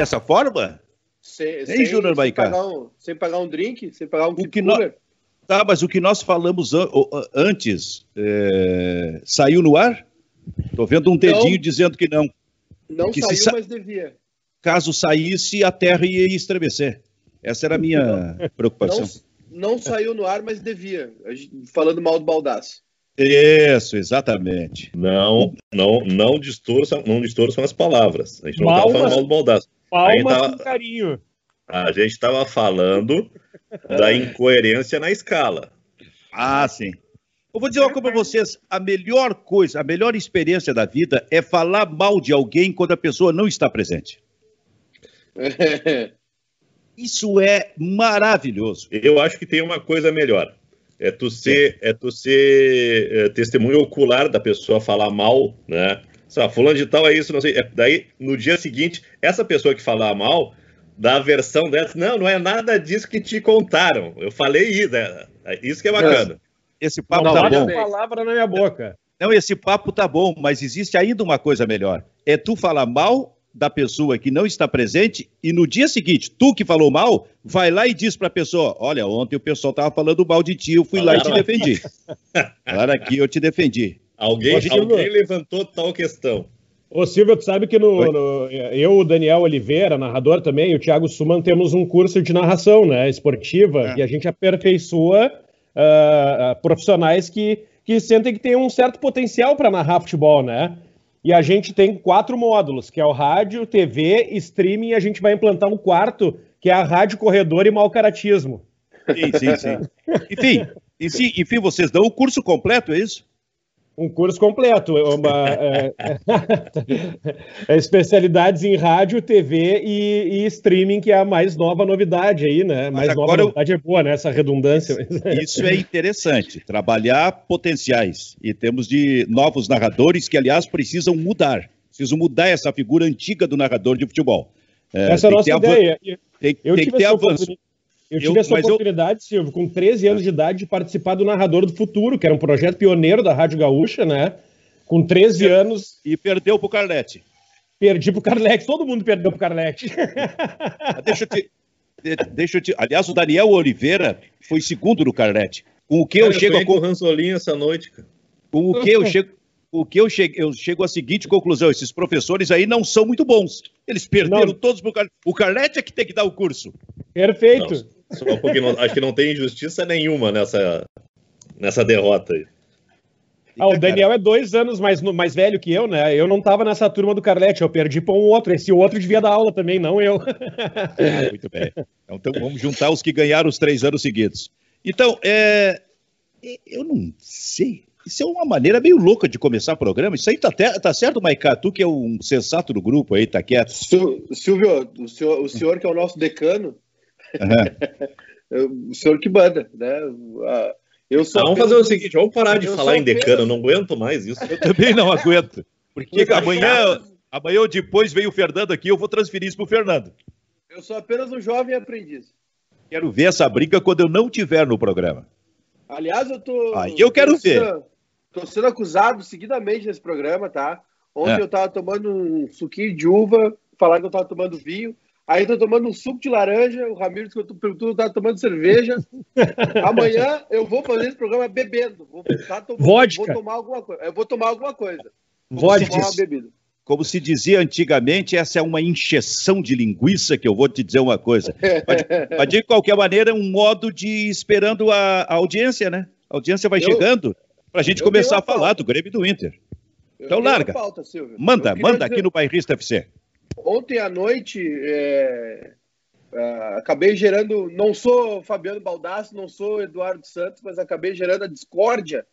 dessa forma? Sem, sem, Júnior sem, pagar um, sem pagar um drink, sem pagar um o que nós, Tá, mas o que nós falamos an antes é, saiu no ar? Estou vendo um dedinho não, dizendo que não. Não que saiu, mas devia. Caso saísse, a Terra ia estremecer. Essa era a minha não, preocupação. Não, não, saiu no ar, mas devia. Falando mal do Baldaço. Isso, exatamente. Não, não, não distorçam, não distorçam as palavras. A gente não estava falando mal do Baldaço. Palmas tava, com carinho. A gente estava falando da incoerência na escala. Ah, sim. Eu vou dizer uma coisa para vocês: a melhor coisa, a melhor experiência da vida é falar mal de alguém quando a pessoa não está presente. Isso é maravilhoso. Eu acho que tem uma coisa melhor. É tu ser, é tu ser é, testemunho ocular da pessoa falar mal, né? Sei lá, fulano de tal é isso, não sei. É, daí, no dia seguinte, essa pessoa que falar mal, da versão dessa, não, não é nada disso que te contaram. Eu falei isso, né? isso que é bacana. Esse papo não, tá bom. palavra na minha boca. Não, esse papo tá bom, mas existe ainda uma coisa melhor. É tu falar mal da pessoa que não está presente e no dia seguinte, tu que falou mal, vai lá e diz para a pessoa: Olha, ontem o pessoal estava falando mal de ti, eu fui lá e te defendi. Claro, aqui eu te defendi. Alguém, alguém levantou tal questão. Ô Silvio, tu sabe que no, no, eu, o Daniel Oliveira, narrador também, e o Thiago Suman temos um curso de narração né, esportiva é. e a gente aperfeiçoa uh, profissionais que, que sentem que tem um certo potencial para narrar futebol, né? E a gente tem quatro módulos, que é o rádio, TV, streaming, e a gente vai implantar um quarto, que é a rádio corredor e mal caratismo. Sim, sim, sim. enfim, enfim, enfim, vocês dão o curso completo, é isso? Um curso completo, uma, é, é, especialidades em rádio, TV e, e, streaming, que é a mais nova novidade aí, né? Mas mais nova eu... novidade é boa, né? Essa redundância. Isso é interessante, trabalhar potenciais. E temos de novos narradores que, aliás, precisam mudar. Precisam mudar essa figura antiga do narrador de futebol. É, essa é a nossa ideia. Tem, eu tem que ter avanço. Eu tive eu, essa oportunidade, eu... Silvio, com 13 anos de idade, de participar do Narrador do Futuro, que era um projeto pioneiro da Rádio Gaúcha, né? Com 13 e, anos. E perdeu pro Carlete. Perdi pro Carlete, todo mundo perdeu pro Carlete. deixa eu te. Deixa eu te. Aliás, o Daniel Oliveira foi segundo no Carlete. Com o que cara, eu chego eu a. com Ransolinho essa noite, cara. Com o que eu chego. O que eu chego, eu chego à seguinte conclusão: esses professores aí não são muito bons. Eles perderam não. todos pro Carlete. O Carlete é que tem que dar o curso. Perfeito. Não. Só porque não, acho que não tem injustiça nenhuma nessa, nessa derrota aí. Ah, o Daniel é dois anos mais, mais velho que eu, né? Eu não tava nessa turma do Carlete, eu perdi para um outro. Esse outro devia dar aula também, não eu. Ah, muito bem. Então vamos juntar os que ganharam os três anos seguidos. Então, é... eu não sei. Isso é uma maneira meio louca de começar o programa. Isso aí tá, tá certo, Maiká? Tu que é um sensato do grupo aí, tá quieto. Silvio, o senhor, o senhor que é o nosso decano, Uhum. o senhor que manda, né? Eu sou vamos fazer o seguinte, vamos parar de falar em decano, eu não aguento mais isso. Eu também não aguento, porque amanhã, amanhã ou depois vem o Fernando aqui, eu vou transferir isso para o Fernando. Eu sou apenas um jovem aprendiz. Quero ver essa briga quando eu não tiver no programa. Aliás, eu tô. Aí eu quero tô ver. Sendo, tô sendo acusado seguidamente nesse programa, tá? Ontem é. eu tava tomando um suquinho de uva, falaram que eu tava tomando vinho. Aí tô tomando um suco de laranja, o Ramiro que eu tô perguntando, tá tomando cerveja. Amanhã eu vou fazer esse programa bebendo. Vou, tá, tô, Vodka. vou tomar alguma coisa. Eu vou tomar alguma coisa. Vou Vodka. tomar uma bebida. Como se dizia antigamente, essa é uma encheção de linguiça, que eu vou te dizer uma coisa. Mas, mas de qualquer maneira, é um modo de esperando a, a audiência, né? A audiência vai eu, chegando para a gente começar a falar do Grêmio do Inter. Então larga. Pauta, manda, manda dizer... aqui no Bairrista FC ontem à noite é, é, acabei gerando. Não sou Fabiano Baldasso, não sou Eduardo Santos, mas acabei gerando a discórdia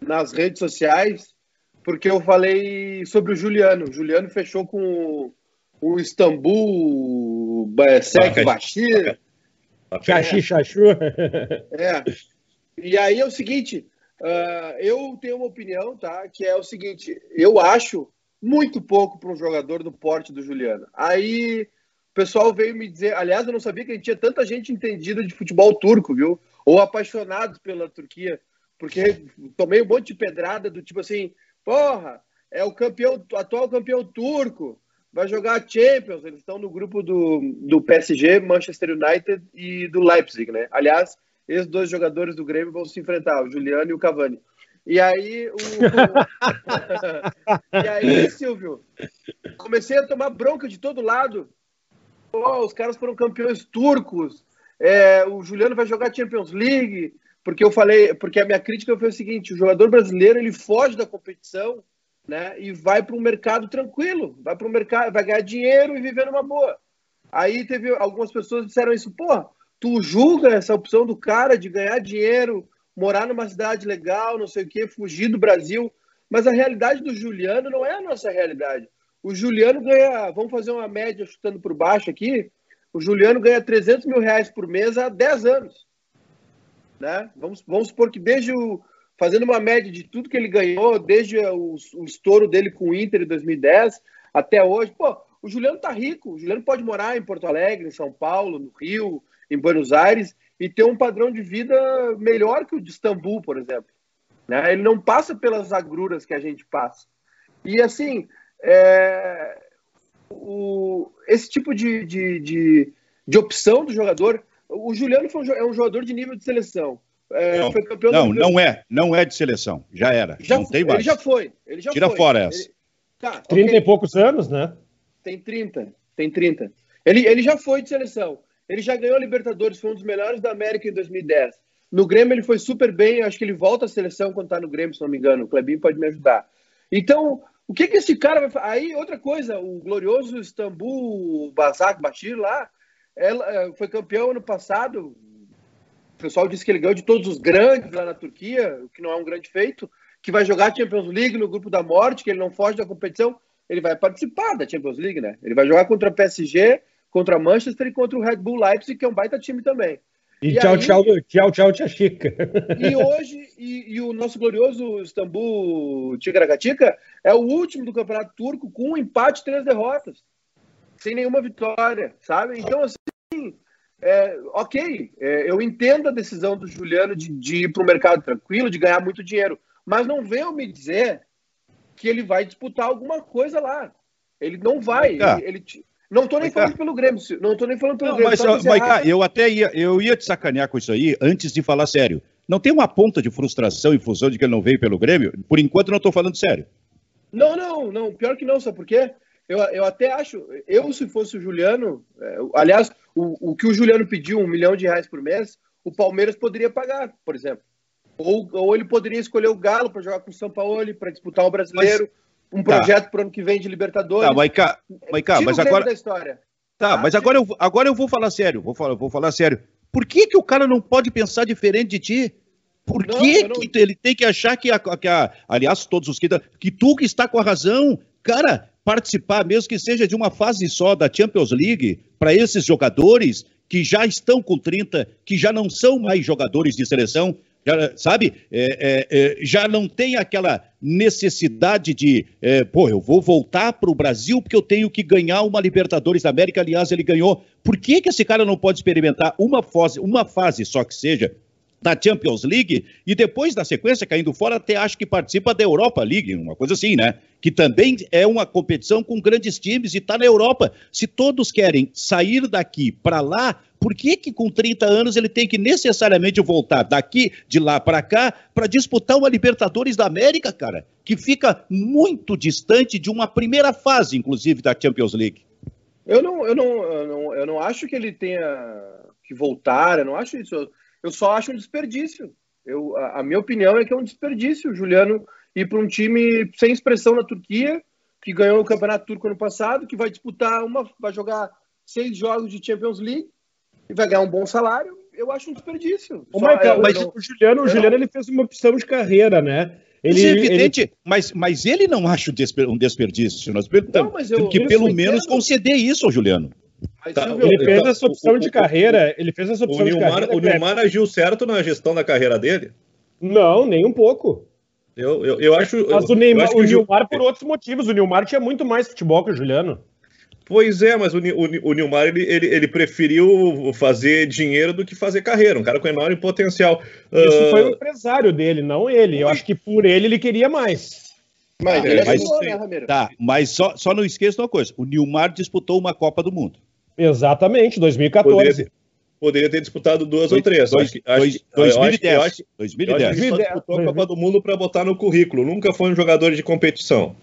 nas redes sociais, porque eu falei sobre o Juliano. O Juliano fechou com o Istambul, Sek Bashir. Xaxi, Xaxu. É. E aí é o seguinte, uh, eu tenho uma opinião, tá? Que é o seguinte, eu acho muito pouco para um jogador do porte do Juliano. Aí o pessoal veio me dizer, aliás, eu não sabia que a gente tinha tanta gente entendida de futebol turco, viu? Ou apaixonados pela Turquia, porque tomei um monte de pedrada do tipo assim, porra, é o campeão, atual campeão turco, vai jogar a Champions. Eles estão no grupo do, do PSG, Manchester United e do Leipzig, né? Aliás, esses dois jogadores do Grêmio vão se enfrentar, o Juliano e o Cavani. E aí, o... e aí, Silvio, comecei a tomar bronca de todo lado. Pô, os caras foram campeões turcos. É, o Juliano vai jogar Champions League. Porque eu falei, porque a minha crítica foi o seguinte: o jogador brasileiro ele foge da competição, né? E vai para um mercado tranquilo, vai para o mercado, vai ganhar dinheiro e viver numa boa. Aí teve algumas pessoas que disseram isso, pô, tu julga essa opção do cara de ganhar dinheiro, morar numa cidade legal, não sei o quê, fugir do Brasil. Mas a realidade do Juliano não é a nossa realidade. O Juliano ganha, vamos fazer uma média chutando por baixo aqui, o Juliano ganha 300 mil reais por mês há 10 anos. Né? Vamos, vamos supor que desde o. Fazendo uma média de tudo que ele ganhou, desde o, o estouro dele com o Inter em 2010 até hoje, pô, o Juliano tá rico. O Juliano pode morar em Porto Alegre, em São Paulo, no Rio, em Buenos Aires e ter um padrão de vida melhor que o de Istambul, por exemplo. Né? Ele não passa pelas agruras que a gente passa. E assim, é... o... esse tipo de, de, de, de, opção do jogador. O Juliano um, é um jogador de nível de seleção. É, não, não, não, é, não é de seleção. Já era. Já, não tem mais. Ele já foi. Ele já Tira foi. fora essa. Ele... Tá, 30 okay. e poucos anos, né? Tem 30. Tem 30. Ele, ele já foi de seleção. Ele já ganhou a Libertadores, foi um dos melhores da América em 2010. No Grêmio ele foi super bem, acho que ele volta à seleção quando está no Grêmio, se não me engano. O Clebinho pode me ajudar. Então, o que, que esse cara vai fazer? Aí, outra coisa, o glorioso Istambul Basak Bashir lá, ela, é, foi campeão ano passado. O pessoal disse que ele ganhou de todos os grandes lá na Turquia, o que não é um grande feito, que vai jogar Champions League no grupo da morte, que ele não foge da competição. Ele vai participar da Champions League, né? Ele vai jogar contra a PSG contra Manchester e contra o Red Bull Leipzig, que é um baita time também. E, e tchau, aí, tchau, tchau, tchau, tia Chica. E hoje, e, e, o nosso glorioso Istambul Tigragatica é o último do Campeonato Turco com um empate e três derrotas. Sem nenhuma vitória, sabe? Então, assim, é, ok, é, eu entendo a decisão do Juliano de, de ir para o mercado tranquilo, de ganhar muito dinheiro, mas não venham me dizer que ele vai disputar alguma coisa lá. Ele não vai. Ele, ele, não estou nem falando pelo Grêmio, não estou nem falando pelo não, Grêmio. Mas, Maiká, eu até ia, eu ia te sacanear com isso aí antes de falar sério. Não tem uma ponta de frustração e fusão de que ele não veio pelo Grêmio? Por enquanto não estou falando sério. Não, não, não. Pior que não, sabe por quê? Eu, eu até acho, eu se fosse o Juliano, é, aliás, o, o que o Juliano pediu, um milhão de reais por mês, o Palmeiras poderia pagar, por exemplo. Ou, ou ele poderia escolher o Galo para jogar com o São Paulo, para disputar o brasileiro. Mas um tá. projeto tá. para o ano que vem de Libertadores. Tá, Maiká, Maiká mas agora. Da história. Tá, tá, mas agora eu, agora eu vou falar sério. Vou falar, vou falar sério. Por que, que o cara não pode pensar diferente de ti? Por não, que, não... que ele tem que achar que, a, que a, aliás, todos os que. que tu que está com a razão, cara, participar, mesmo que seja de uma fase só da Champions League, para esses jogadores que já estão com 30, que já não são mais jogadores de seleção, já, sabe? É, é, é, já não tem aquela necessidade de, é, pô, eu vou voltar para o Brasil porque eu tenho que ganhar uma Libertadores da América. Aliás, ele ganhou. Por que, que esse cara não pode experimentar uma fase, uma fase só que seja da Champions League e depois da sequência caindo fora até acho que participa da Europa League, uma coisa assim, né? Que também é uma competição com grandes times e está na Europa. Se todos querem sair daqui para lá, por que, que com 30 anos ele tem que necessariamente voltar daqui, de lá para cá, para disputar uma Libertadores da América, cara? Que fica muito distante de uma primeira fase, inclusive, da Champions League. Eu não, eu não, eu não, eu não acho que ele tenha que voltar, eu não acho isso. Eu, eu só acho um desperdício. Eu, a, a, minha opinião é que é um desperdício o Juliano ir para um time sem expressão na Turquia, que ganhou o Campeonato Turco ano passado, que vai disputar uma, vai jogar seis jogos de Champions League e vai ganhar um bom salário, eu acho um desperdício. Ô, Michael, mas não, o Juliano, o Juliano ele fez uma opção de carreira, né? Ele, é evidente, ele... Mas, mas ele não acha um desperdício. Nós temos que pelo menos entendo. conceder isso ao Juliano. Tá, Silvio, ele fez essa opção o, de carreira. Ele fez essa opção o Nilmar, de carreira. O Nilmar agiu certo na gestão da carreira dele? Não, nem um pouco. Eu, eu, eu acho. Mas o, Neymar, o Nilmar, por outros motivos. O Nilmar tinha muito mais futebol que o Juliano. Pois é, mas o, o, o Nilmar ele, ele, ele, preferiu fazer dinheiro do que fazer carreira, um cara com enorme potencial. Isso uh... foi o empresário dele, não ele. Eu acho que por ele ele queria mais. Mas, é, mas, né, Ramiro? Tá, mas só, só não esqueça uma coisa: o Nilmar disputou uma Copa do Mundo. Exatamente, 2014. Poderia, poderia ter disputado duas dois, ou três. Dois, acho, dois, acho, 2010. Acho, 2010. Ele só disputou a Copa do Mundo para botar no currículo. Nunca foi um jogador de competição.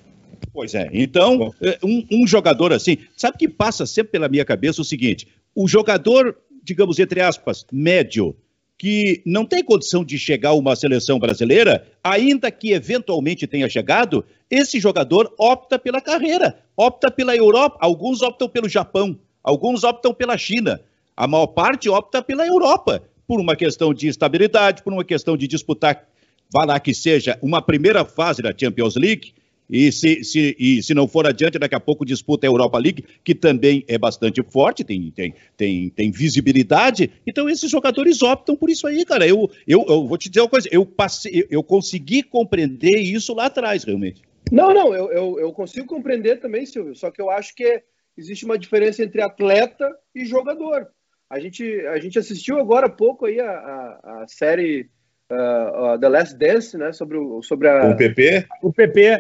Pois é. Então, é, um, um jogador assim, sabe que passa sempre pela minha cabeça o seguinte: o jogador, digamos, entre aspas, médio, que não tem condição de chegar a uma seleção brasileira, ainda que eventualmente tenha chegado, esse jogador opta pela carreira, opta pela Europa, alguns optam pelo Japão, alguns optam pela China, a maior parte opta pela Europa, por uma questão de estabilidade, por uma questão de disputar, vá lá que seja, uma primeira fase da Champions League, e se, se, e se não for adiante, daqui a pouco disputa a Europa League, que também é bastante forte, tem, tem, tem, tem visibilidade. Então, esses jogadores optam por isso aí, cara. Eu, eu, eu vou te dizer uma coisa, eu, passei, eu consegui compreender isso lá atrás, realmente. Não, não, eu, eu, eu consigo compreender também, Silvio, só que eu acho que existe uma diferença entre atleta e jogador. A gente, a gente assistiu agora há pouco aí a, a, a série uh, uh, The Last Dance, né? Sobre o, sobre a, o PP. O PP.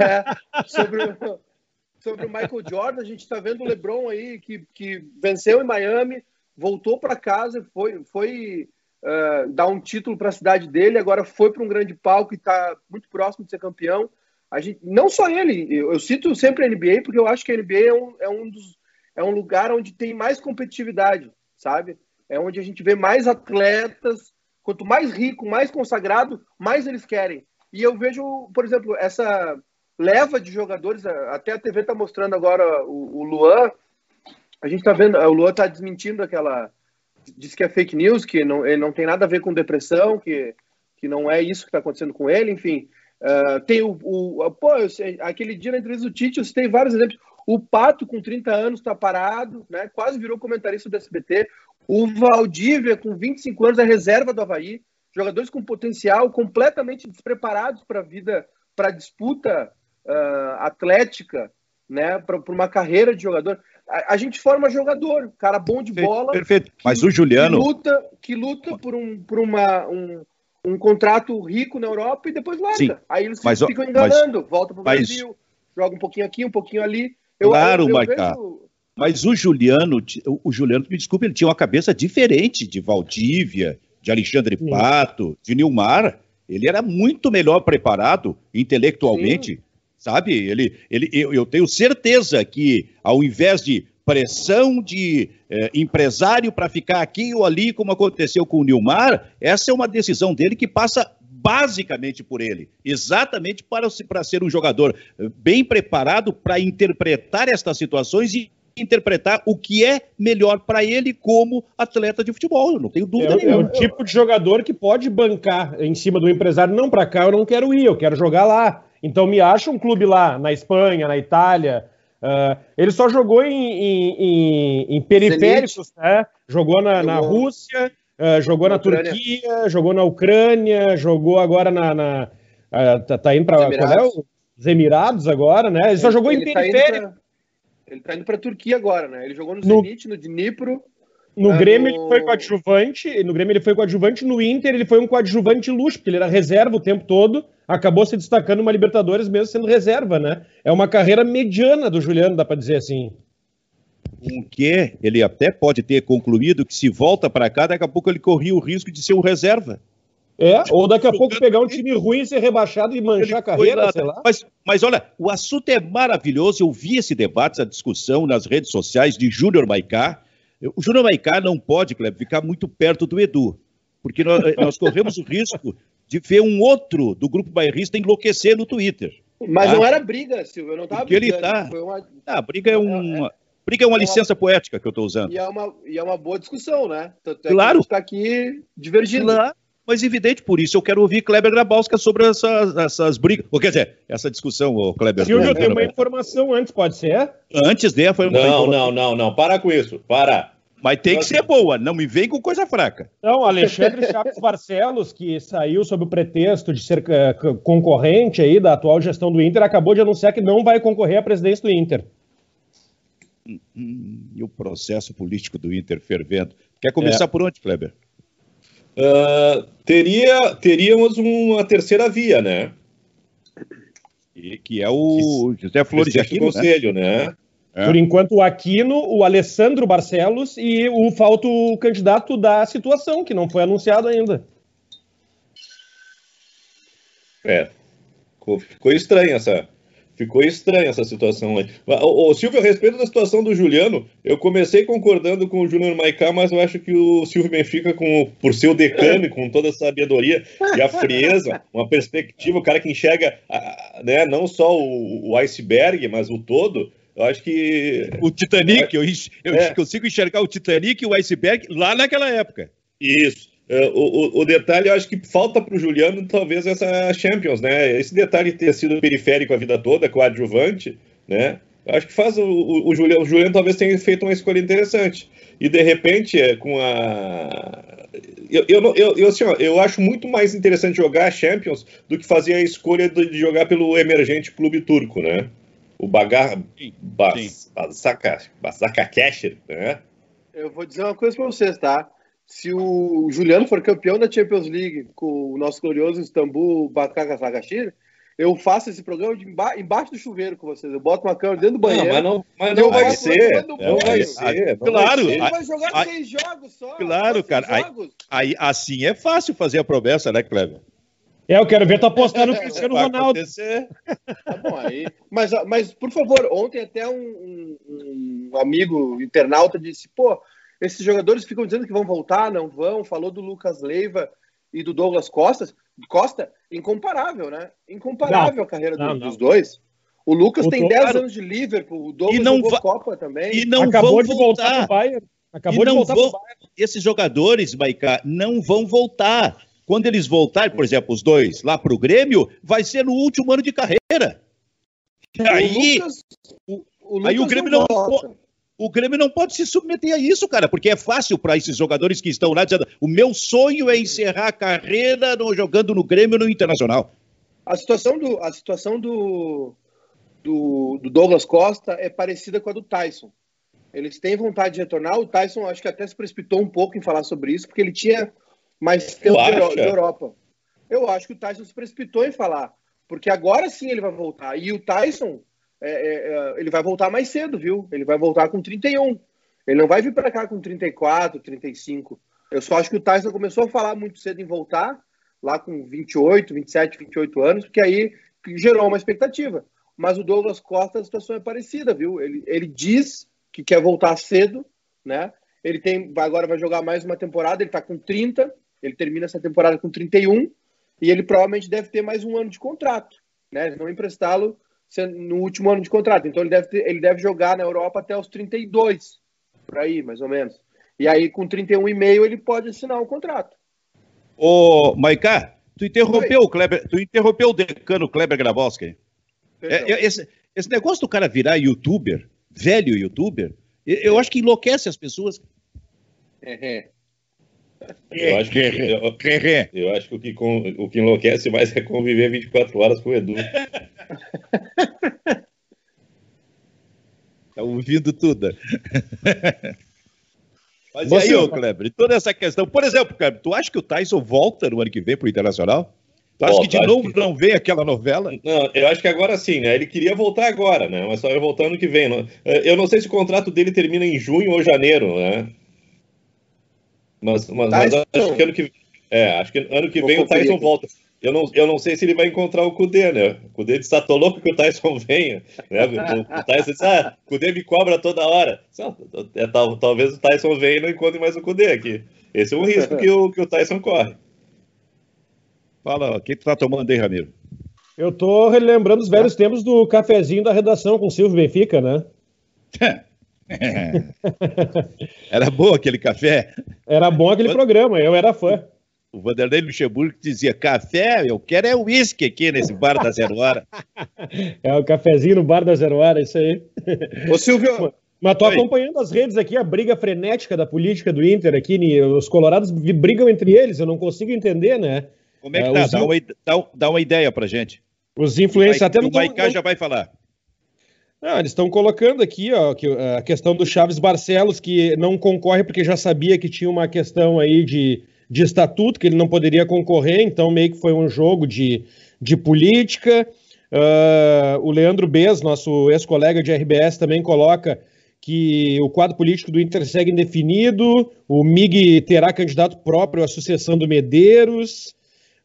É, sobre, o, sobre o Michael Jordan. A gente está vendo o LeBron aí que, que venceu em Miami, voltou para casa, foi, foi uh, dar um título para a cidade dele, agora foi para um grande palco e está muito próximo de ser campeão. A gente, não só ele, eu, eu, cito sempre a NBA porque eu acho que a NBA é um, é um dos é um lugar onde tem mais competitividade, sabe? É onde a gente vê mais atletas Quanto mais rico, mais consagrado, mais eles querem. E eu vejo, por exemplo, essa leva de jogadores, até a TV está mostrando agora o, o, Luan. A gente está vendo, o Luan está desmentindo aquela. Diz que é fake news, que não, ele não tem nada a ver com depressão, que, que não é isso que está acontecendo com ele, enfim. Uh, tem o. o pô, aquele dia na entrevista do Tite, eu citei vários exemplos. O Pato, com 30 anos, está parado, né? quase virou comentarista do SBT. O Valdívia, com 25 anos, é reserva do Havaí. Jogadores com potencial, completamente despreparados para a vida, para a disputa uh, atlética, né? para uma carreira de jogador. A, a, gente forma jogador, cara bom de bola. Perfeito. Mas o Juliano. Que luta, que luta por, um, por uma, um, um contrato rico na Europa e depois larga. Sim, Aí eles mas, ficam enganando, mas, volta para o Brasil, joga um pouquinho aqui, um pouquinho ali. Eu, claro, eu, eu vejo... Mas o Juliano, o Juliano, me desculpe, ele tinha uma cabeça diferente de Valdívia, de Alexandre Sim. Pato, de Nilmar. Ele era muito melhor preparado intelectualmente, Sim. sabe? Ele, ele, eu, eu, tenho certeza que, ao invés de pressão de eh, empresário para ficar aqui ou ali, como aconteceu com o Nilmar, essa é uma decisão dele que passa basicamente por ele, exatamente para, para ser um jogador eh, bem preparado para interpretar estas situações e interpretar o que é melhor para ele como atleta de futebol. Eu não tenho dúvida é, nenhuma. É o tipo de jogador que pode bancar em cima do empresário. Não, para cá eu não quero ir, eu quero jogar lá. Então me acha um clube lá, na Espanha, na Itália. Uh, ele só jogou em, em, em, em periféricos, né? Jogou na, na Rússia, uh, jogou na, na Turquia, jogou na Ucrânia, jogou agora na. na uh, tá, tá, indo para é os Emirados agora, né? Ele só jogou ele em tá periférico. Ele tá indo pra Turquia agora, né? Ele jogou no, no... Zenit, no Dnipro. No é, Grêmio no... ele foi coadjuvante, no Grêmio ele foi coadjuvante, no Inter ele foi um coadjuvante luxo, porque ele era reserva o tempo todo, acabou se destacando uma Libertadores mesmo sendo reserva, né? É uma carreira mediana do Juliano, dá para dizer assim. Com que ele até pode ter concluído que se volta para cá, daqui a pouco ele corria o risco de ser um reserva. É, ou daqui a pouco pegar um time ruim, ser rebaixado e manchar a carreira, sei lá. Mas, mas olha, o assunto é maravilhoso. Eu vi esse debate, essa discussão nas redes sociais de Júnior Maicá. O Júnior Maicá não pode, Kleber, ficar muito perto do Edu, porque nós, nós corremos o risco de ver um outro do grupo bairrista enlouquecer no Twitter. Mas tá? não era briga, Silvio, eu não estava brigando. Ele tá... Uma... Ah, briga é, é um... É, briga é uma é licença uma... poética que eu estou usando. E é, uma, e é uma boa discussão, né? Tanto é claro. está aqui divergindo. Claro mas evidente por isso eu quero ouvir Kleber Grabowska sobre essas, essas brigas. Ou quer dizer, essa discussão, o Kleber. Silvio, tem uma informação antes, pode ser? Antes de foi uma Não, não, não, não. Para com isso. Para. Mas tem que ser boa, não me vem com coisa fraca. Não, Alexandre Chaves Barcelos, que saiu sob o pretexto de ser uh, concorrente aí da atual gestão do Inter, acabou de anunciar que não vai concorrer à presidência do Inter. Hum, hum, e o processo político do Inter fervendo. Quer começar é. por onde, Kleber? Uh, teria, teríamos uma terceira via, né? que, que é o José Flores de Aquino, né? Conselho, né? né? É. Por enquanto, o Aquino, o Alessandro Barcelos e o falto candidato da situação, que não foi anunciado ainda. É. Ficou estranha essa, Ficou estranha essa situação aí. O, o, Silvio, a respeito da situação do Juliano, eu comecei concordando com o Júnior Maicá, mas eu acho que o Silvio Benfica, com, por ser o decano, com toda a sabedoria e a frieza, uma perspectiva, o cara que enxerga né, não só o, o iceberg, mas o todo, eu acho que. O Titanic, eu, eu é. consigo enxergar o Titanic e o iceberg lá naquela época. Isso. Uh, o, o, detalhe, eu acho que falta para o Juliano talvez essa Champions, né? Esse detalhe ter sido periférico a vida toda, coadjuvante, né? Eu acho que faz o, o, o, Juliano, o Juliano talvez tenha feito uma escolha interessante. E de repente, é, com a. Eu, eu, eu, eu, assim, ó, eu acho muito mais interessante jogar a Champions do que fazer a escolha de, de jogar pelo emergente clube turco, né? O Bagar. Bas, Basaka, Basaka Casher, né? Eu vou dizer uma coisa para vocês, tá? Se o Juliano for campeão da Champions League com o nosso glorioso Istambul Bakaka Sagashir, eu faço esse programa de embaixo do chuveiro com vocês. Eu boto uma câmera dentro do banheiro. Não, mas não, mas não vai ser. Não vai ser. Claro. Ele vai jogar a, seis jogos só. Claro, cara. Aí, aí, assim é fácil fazer a promessa, né, Cleber? É, eu quero ver tu apostar no Cristiano Ronaldo. Tá bom, aí. Mas, mas, por favor, ontem até um, um, um amigo internauta disse, pô, esses jogadores ficam dizendo que vão voltar, não vão. Falou do Lucas Leiva e do Douglas Costa. Costa, incomparável, né? Incomparável não, a carreira não, do, não. dos dois. O Lucas o tem 10 anos de Liverpool, o Douglas e não jogou Copa também. E não Acabou vão de voltar, voltar pro Bayern. Acabou de voltar vão, Esses jogadores, Maicá, não vão voltar. Quando eles voltarem, por exemplo, os dois lá para o Grêmio, vai ser no último ano de carreira. Aí o, Lucas, o, o Lucas aí o Grêmio não, não o Grêmio não pode se submeter a isso, cara, porque é fácil para esses jogadores que estão lá dizendo: o meu sonho é encerrar a carreira no, jogando no Grêmio no Internacional. A situação do, a situação do, do, do, Douglas Costa é parecida com a do Tyson. Eles têm vontade de retornar. O Tyson acho que até se precipitou um pouco em falar sobre isso, porque ele tinha mais tempo de Europa. Eu acho que o Tyson se precipitou em falar, porque agora sim ele vai voltar. E o Tyson é, é, é, ele vai voltar mais cedo, viu? Ele vai voltar com 31. Ele não vai vir para cá com 34, 35. Eu só acho que o Tyson começou a falar muito cedo em voltar, lá com 28, 27, 28 anos, porque aí gerou uma expectativa. Mas o Douglas Costa, a situação é parecida, viu? Ele, ele diz que quer voltar cedo, né? Ele tem, agora vai jogar mais uma temporada, ele tá com 30, ele termina essa temporada com 31, e ele provavelmente deve ter mais um ano de contrato, né? Eles vão emprestá-lo no último ano de contrato. Então ele deve, ter, ele deve jogar na Europa até os 32, por aí, mais ou menos. E aí, com 31,5, ele pode assinar o um contrato. Ô, Maiká, tu interrompeu o Kleber, tu interrompeu o decano Kleber Grabowski. É, é, esse, esse negócio do cara virar youtuber, velho youtuber, eu acho que enlouquece as pessoas. É, é. Eu acho que, eu, eu acho que o que, o que enlouquece mais é conviver 24 horas com o Edu. tá ouvindo tudo. Mas Você, e aí, ô Kleber, toda essa questão. Por exemplo, Kleber, tu acha que o Tyson volta no ano que vem pro Internacional? Tu acha Volta, que de novo que... não vem aquela novela? Não, eu acho que agora sim, né? Ele queria voltar agora, né? Mas só ia voltar ano que vem. Eu não sei se o contrato dele termina em junho ou janeiro, né? Mas, mas, mas acho que ano que, é, acho que ano que vem o Tyson volta. Eu não, eu não sei se ele vai encontrar o Kudê, né? O Kudê disse, tá, tô louco que o Tyson venha. Né? O, o Tyson disse, ah, o Kudê me cobra toda hora. É, tal, talvez o Tyson venha e não encontre mais o Kudê aqui. Esse é um risco que o, que o Tyson corre. Fala, o que tu tá tomando aí, Ramiro? Eu tô relembrando os velhos tempos do cafezinho da redação com o Silvio Benfica, né? Era bom aquele café? Era bom aquele programa, eu era fã. O Vanderlei Luxemburgo dizia: café, eu quero é uísque aqui nesse bar da Zero Hora. é o cafezinho no bar da Zero Hora, isso aí. Ô, Silvio. Mas tô Oi. acompanhando as redes aqui, a briga frenética da política do Inter aqui. Os colorados brigam entre eles, eu não consigo entender, né? Como é que é, tá? Dá, uma, dá, dá, uma ideia pra gente. Os influencers até não. O Maiká já vai falar. Não, eles estão colocando aqui ó, que, a questão do Chaves Barcelos, que não concorre porque já sabia que tinha uma questão aí de de estatuto, que ele não poderia concorrer, então meio que foi um jogo de, de política. Uh, o Leandro Bez, nosso ex-colega de RBS, também coloca que o quadro político do Inter segue indefinido, o MIG terá candidato próprio à sucessão do Medeiros.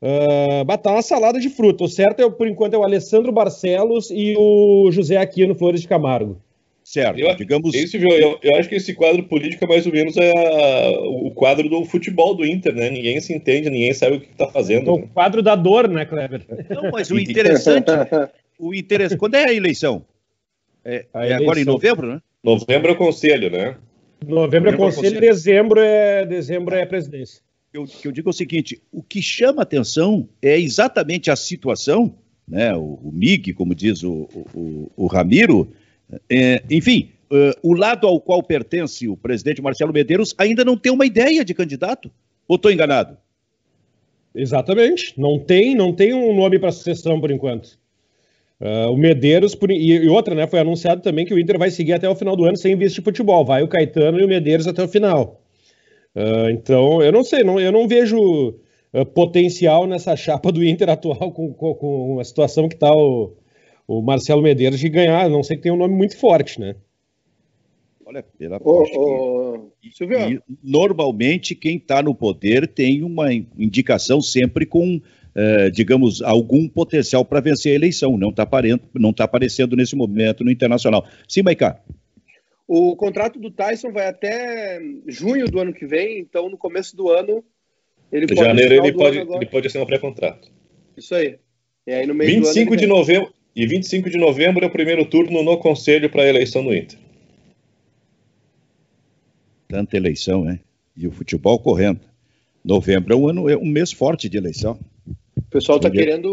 Uh, tá uma salada de fruta. O certo, é, por enquanto, é o Alessandro Barcelos e o José Aquino Flores de Camargo. Certo, eu, digamos. Esse, eu, eu, acho que esse quadro político é mais ou menos é o quadro do futebol do Inter, né? Ninguém se entende, ninguém sabe o que está fazendo. O quadro da dor, né, Kleber? Não, mas o interessante. o interessante. Quando é a eleição? É, a é agora em novembro, né? Novembro é o conselho, né? Novembro, é novembro é conselho, conselho, dezembro é dezembro é presidência. Eu, eu digo o seguinte: o que chama atenção é exatamente a situação, né? O, o MIG, como diz o, o, o Ramiro é, enfim, uh, o lado ao qual pertence o presidente Marcelo Medeiros ainda não tem uma ideia de candidato. Ou estou enganado? Exatamente. Não tem, não tem um nome para sucessão por enquanto. Uh, o Medeiros, por, e, e, outra, né? Foi anunciado também que o Inter vai seguir até o final do ano sem de futebol. Vai o Caetano e o Medeiros até o final. Uh, então, eu não sei, não, eu não vejo uh, potencial nessa chapa do Inter atual com, com, com a situação que está o, o Marcelo Medeiros de ganhar, não sei que tem um nome muito forte, né? Olha, pela oh, oh, normalmente quem está no poder tem uma indicação sempre com, eh, digamos, algum potencial para vencer a eleição. Não está tá aparecendo nesse momento no internacional. Sim, Maicá. O contrato do Tyson vai até junho do ano que vem, então no começo do ano ele pode. Janeiro ele pode, ele pode assinar um pré-contrato. Isso aí. E aí no meio 25 de novembro. E 25 de novembro é o primeiro turno no Conselho para a eleição do Inter. Tanta eleição, né? E o futebol correndo. Novembro é um, ano, é um mês forte de eleição. O pessoal está querendo.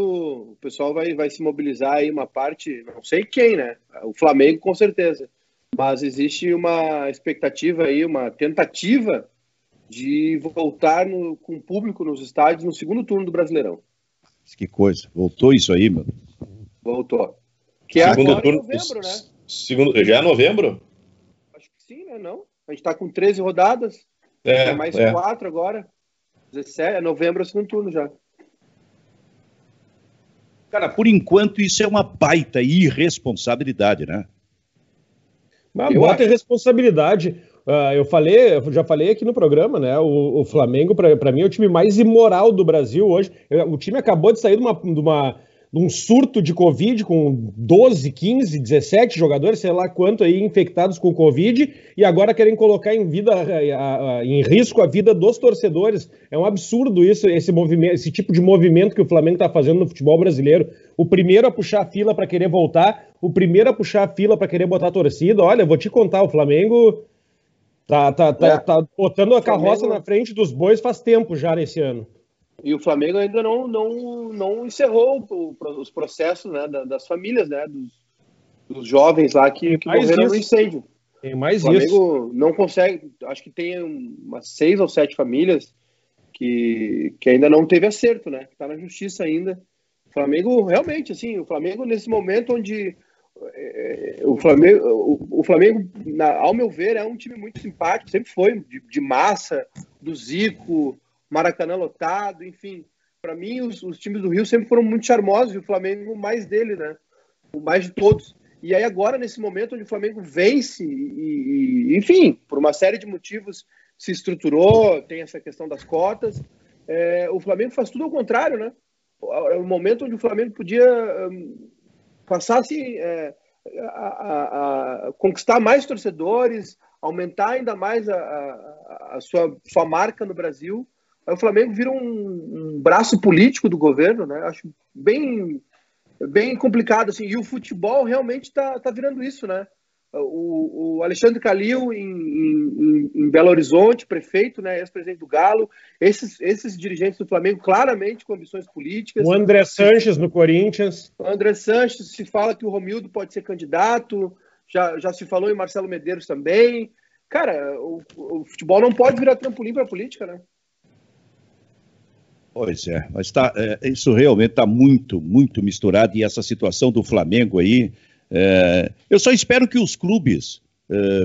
O pessoal vai, vai se mobilizar aí uma parte, não sei quem, né? O Flamengo, com certeza. Mas existe uma expectativa aí, uma tentativa de voltar no, com o público nos estádios no segundo turno do Brasileirão. Que coisa. Voltou isso aí, meu. Voltou. Que é segundo turno, novembro, né? Segundo, já é novembro? Acho que sim, né? Não. A gente tá com 13 rodadas. É, é mais é. quatro agora. 17, é novembro é o segundo turno já. Cara, por enquanto isso é uma baita irresponsabilidade, né? Uma baita irresponsabilidade. Uh, eu falei, eu já falei aqui no programa, né? O, o Flamengo, para mim, é o time mais imoral do Brasil hoje. O time acabou de sair de uma, de uma num surto de Covid com 12, 15, 17 jogadores, sei lá quanto aí infectados com Covid, e agora querem colocar em, vida, em risco a vida dos torcedores. É um absurdo isso, esse movimento, esse tipo de movimento que o Flamengo está fazendo no futebol brasileiro. O primeiro a puxar a fila para querer voltar, o primeiro a puxar a fila para querer botar a torcida. Olha, vou te contar, o Flamengo tá, tá, tá, é. tá botando a carroça Flamengo... na frente dos bois faz tempo já nesse ano. E o Flamengo ainda não, não, não encerrou o, os processos né, das famílias, né, dos, dos jovens lá que, que morreram isso. no incêndio. Tem mais o Flamengo isso. não consegue, acho que tem umas seis ou sete famílias que, que ainda não teve acerto, né? Que está na justiça ainda. O Flamengo, realmente, assim, o Flamengo nesse momento onde é, o Flamengo, o, o Flamengo na, ao meu ver, é um time muito simpático, sempre foi, de, de massa, do Zico, Maracanã lotado, enfim. Para mim, os, os, times do Rio sempre foram muito charmosos e o Flamengo mais dele, né? O mais de todos. E aí agora, nesse momento onde o Flamengo vence e, e enfim, por uma série de motivos se estruturou, tem essa questão das cotas, é, o Flamengo faz tudo ao contrário, né? É o momento onde o Flamengo podia um, passar assim, é, a, a, a, conquistar mais torcedores, aumentar ainda mais a, a, a sua, sua marca no Brasil, o Flamengo vira um, um, braço político do governo, né? Acho bem, bem complicado, assim. E o futebol realmente está tá virando isso, né? O, o Alexandre Calil em, em, em, Belo Horizonte, prefeito, né, ex-presidente do Galo, esses, esses dirigentes do Flamengo claramente com ambições políticas. O André Sanches no Corinthians. O André Sanches, se fala que o Romildo pode ser candidato, já, já se falou em Marcelo Medeiros também. Cara, o, o futebol não pode virar trampolim para a política, né? Pois é, mas tá, é, isso realmente está muito, muito misturado e essa situação do Flamengo aí. É, eu só espero que os clubes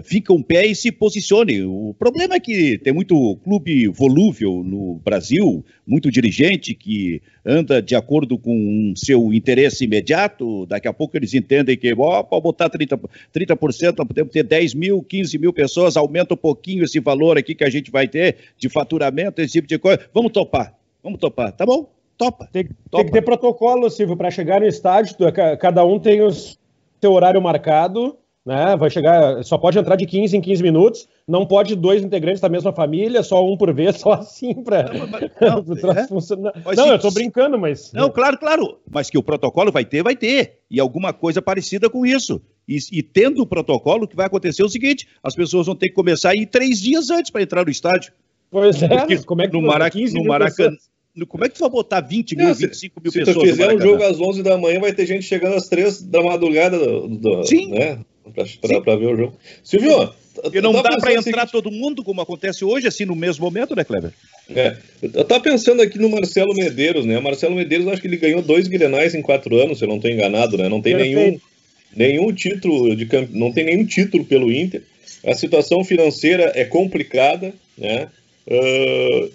fica um pé e se posicione. O problema é que tem muito clube volúvel no Brasil, muito dirigente que anda de acordo com seu interesse imediato, daqui a pouco eles entendem que, ó, pode botar 30%, 30%, podemos ter 10 mil, 15 mil pessoas, aumenta um pouquinho esse valor aqui que a gente vai ter de faturamento, esse tipo de coisa. Vamos topar, vamos topar, tá bom? Topa. Tem, topa. tem que ter protocolo, Silvio, para chegar no estádio, cada um tem o seu horário marcado, né? Vai chegar, só pode entrar de 15 em 15 minutos, não pode dois integrantes da mesma família, só um por vez, só assim para não, é? funcionar. Não, eu tô brincando, mas Não, claro, claro, mas que o protocolo vai ter, vai ter, e alguma coisa parecida com isso. E, e tendo o protocolo, que vai acontecer é o seguinte: as pessoas vão ter que começar a ir três dias antes para entrar no estádio. Pois é, Porque como é que no, Marac no Maracanã, como é que tu vai botar 20 mil, não, 25 mil se pessoas? Se tu fizer um jogo às 11 da manhã, vai ter gente chegando às 3 da madrugada do, do, Sim. Né? Para ver o jogo. Silvio, porque não dá para entrar assim, todo mundo, como acontece hoje, assim, no mesmo momento, né, Kleber? É, eu tava pensando aqui no Marcelo Medeiros, né? O Marcelo Medeiros, acho que ele ganhou dois grenais em quatro anos, se eu não estou enganado, né? Não tem nenhum, nenhum título de não tem nenhum título pelo Inter. A situação financeira é complicada, né? Uh,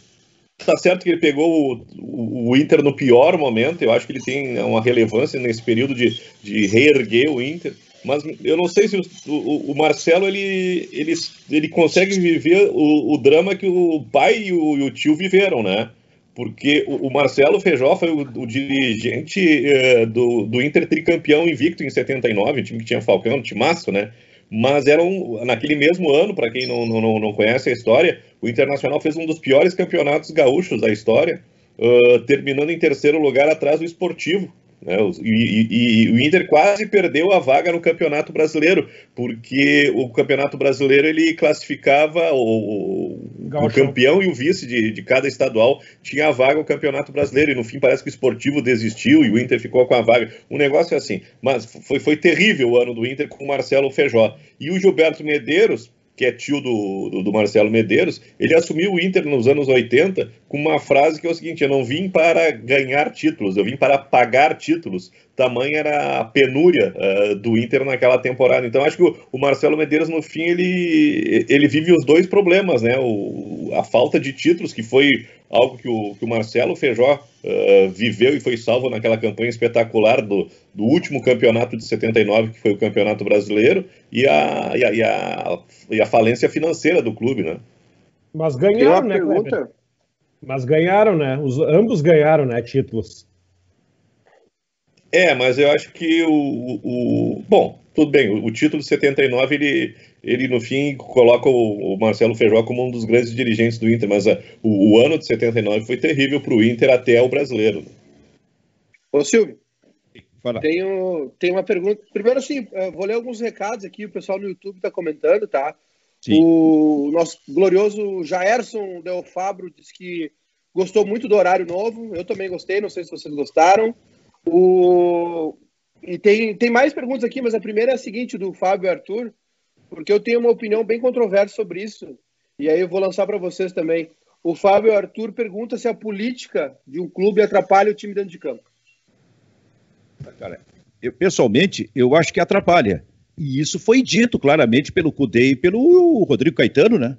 tá certo que ele pegou o, o, Inter no pior momento, eu acho que ele tem uma relevância nesse período de, de reerguer o Inter. Mas eu não sei se o, o, o Marcelo ele, ele, ele consegue viver o, drama que o pai e o, e tio viveram, né? Porque o, Marcelo Feijó foi o, dirigente eh, do, do Inter tricampeão invicto em 79, time que tinha Falcão, timaço, né? Mas era um, naquele mesmo ano, para quem não, não, não conhece a história, o Internacional fez um dos piores campeonatos gaúchos da história, uh, terminando em terceiro lugar atrás do Esportivo, né? E, e, e, o Inter quase perdeu a vaga no Campeonato Brasileiro, porque o Campeonato Brasileiro ele classificava o, o campeão e o vice de, de, cada estadual tinha a vaga no Campeonato Brasileiro, e no fim parece que o esportivo desistiu e o Inter ficou com a vaga. Um negócio é assim, mas foi, foi terrível o ano do Inter com o Marcelo Feijó. E o Gilberto Medeiros que é tio do, do, do, Marcelo Medeiros, ele assumiu o Inter nos anos 80 com uma frase que é o seguinte: eu não vim para ganhar títulos, eu vim para pagar títulos. Tamanha era a penúria uh, do Inter naquela temporada. Então acho que o, o, Marcelo Medeiros, no fim, ele, ele vive os dois problemas, né? O, a falta de títulos, que foi algo que o, que o Marcelo Feijó uh, viveu e foi salvo naquela campanha espetacular do, do último campeonato de 79, que foi o Campeonato Brasileiro, e a, e a, e a, e a falência financeira do clube, né? Mas ganharam, né, pergunta? Mas ganharam, né? Os, ambos ganharam, né, títulos. É, mas eu acho que o, o, bom, tudo bem, o, o título de 79 ele ele no fim coloca o, o, Marcelo Feijó como um dos grandes dirigentes do Inter, mas a, o, o, ano de 79 foi terrível para o Inter até o brasileiro. Ô Silvio, tenho, tenho uma pergunta. Primeiro, assim, vou ler alguns recados aqui, o pessoal no YouTube está comentando, tá? Sim. O nosso glorioso Jaerson Del Fabro disse que gostou muito do horário novo. Eu também gostei, não sei se vocês gostaram. O... E tem, tem mais perguntas aqui, mas a primeira é a seguinte, do Fábio Arthur porque eu tenho uma opinião bem controversa sobre isso. E aí eu vou lançar para vocês também. O Fábio Arthur pergunta se a política de um clube atrapalha o time dentro de campo. Cara, eu, pessoalmente, eu acho que atrapalha. E isso foi dito claramente pelo Cudê e pelo Rodrigo Caetano, né?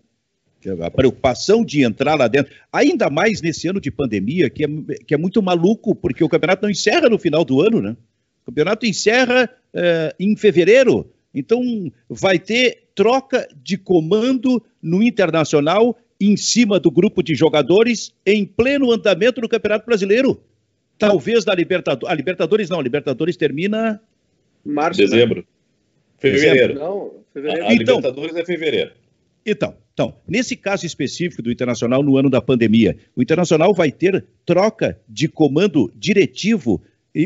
A preocupação de entrar lá dentro, ainda mais nesse ano de pandemia, que é, que é muito maluco, porque o campeonato não encerra no final do ano, né? O campeonato encerra é, em fevereiro. Então, vai ter troca de comando no Internacional em cima do grupo de jogadores em pleno andamento do Campeonato Brasileiro. Talvez da Libertadores. A Libertadores não, a Libertadores termina. Março. Dezembro. Né? Fevereiro. Não, fevereiro. A, a então, Libertadores é fevereiro. Então, então, nesse caso específico do Internacional, no ano da pandemia, o Internacional vai ter troca de comando diretivo,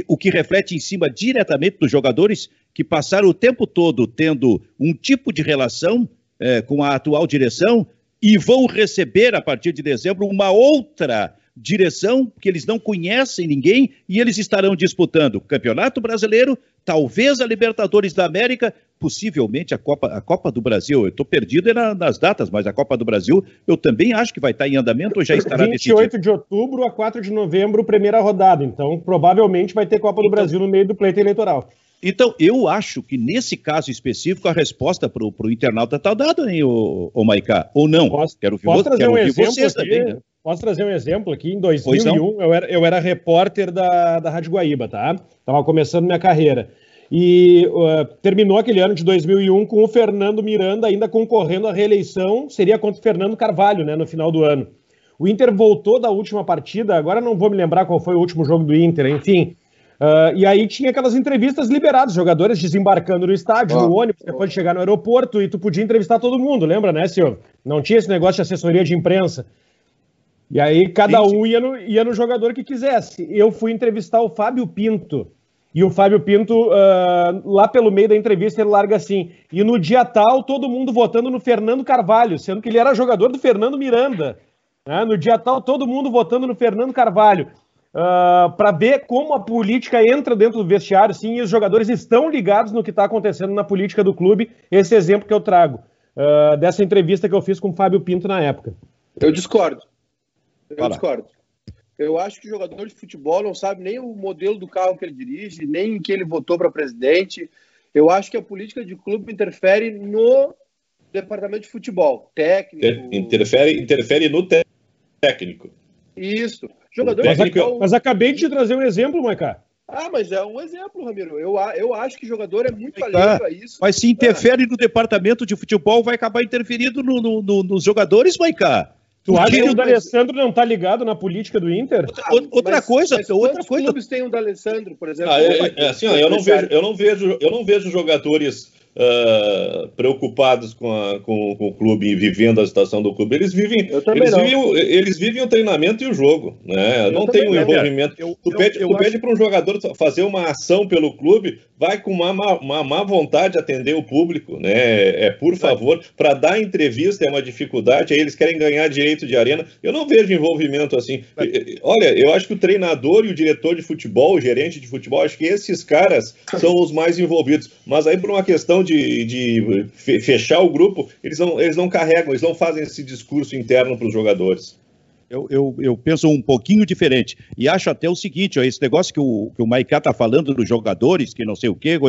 o que reflete em cima diretamente dos jogadores que passaram o tempo todo tendo um tipo de relação é, com a atual direção e vão receber, a partir de dezembro, uma outra direção que eles não conhecem ninguém e eles estarão disputando o Campeonato Brasileiro, talvez a Libertadores da América, possivelmente a Copa, a Copa do Brasil. Eu estou perdido nas datas, mas a Copa do Brasil eu também acho que vai estar em andamento ou já estará 28 decidido. de outubro a 4 de novembro, primeira rodada. Então, provavelmente vai ter Copa do então, Brasil no meio do pleito eleitoral. Então, eu acho que nesse caso específico a resposta para o internauta está dada, hein, o, o Maiká? Ou não? Posso, Quero ouvir, posso trazer quero um exemplo vocês aqui, também. Né? Posso trazer um exemplo aqui? Em 2001, eu era, eu era repórter da, da Rádio Guaíba, tá? Estava começando minha carreira. E uh, terminou aquele ano de 2001 com o Fernando Miranda ainda concorrendo à reeleição, seria contra o Fernando Carvalho, né, no final do ano. O Inter voltou da última partida, agora não vou me lembrar qual foi o último jogo do Inter, enfim. Uh, e aí tinha aquelas entrevistas liberadas, jogadores desembarcando no estádio, no ônibus, depois de chegar no aeroporto, e tu podia entrevistar todo mundo, lembra, né, Silvio? Não tinha esse negócio de assessoria de imprensa. E aí cada um ia no, ia no jogador que quisesse. Eu fui entrevistar o Fábio Pinto. E o Fábio Pinto, uh, lá pelo meio da entrevista, ele larga assim. E no dia tal, todo mundo votando no Fernando Carvalho, sendo que ele era jogador do Fernando Miranda. Né? No dia tal, todo mundo votando no Fernando Carvalho. Uh, ah, para ver como a política entra dentro do vestiário, sim, e os jogadores estão ligados no que está acontecendo na política do clube. Esse exemplo que eu trago, uh, dessa entrevista que eu fiz com o Fábio Pinto na época. Eu discordo. Eu Fala. discordo. Eu acho que o jogador de futebol não sabe nem o modelo do carro que ele dirige, nem em que ele votou para presidente. Eu acho que a política de clube interfere no departamento de futebol, técnico. Interfere, interfere no técnico. Isso. Jogador mas, futebol... mas acabei de te trazer um exemplo, Maicá. Ah, mas é um exemplo, Ramiro. Eu, eu acho que jogador é muito alheio a isso. Mas se interfere ah. no departamento de futebol, vai acabar interferindo no, no, no, nos jogadores, Maicá. Tu acha que o D'Alessandro não tá ligado na política do Inter? Outra, outra mas, coisa, mas outra coisa. clubes tem o D'Alessandro, por exemplo? Ah, é, é, assim, ó, eu não vejo, eu não vejo, eu não vejo jogadores uh, preocupados com, a, com, com, o clube e vivendo a situação do clube. Eles vivem, eles vivem, eles vivem o treinamento e o jogo. Né? não tem um envolvimento. Eu, tu eu, pede para um jogador fazer uma ação pelo clube, vai com uma, uma, má vontade de atender o público. Né? É, por favor, para dar entrevista é uma dificuldade, aí eles querem ganhar direito de arena. Eu não vejo envolvimento assim. Olha, eu acho que o treinador e o diretor de futebol, o gerente de futebol, acho que esses caras são os mais envolvidos. Mas aí, por uma questão de, de fechar o grupo, eles não, eles não carregam, eles não fazem esse discurso interno para os jogadores. Eu, eu, eu, penso um pouquinho diferente. E acho até o seguinte: ó, esse negócio que o, que o Maiká está falando dos jogadores, que não sei o quê,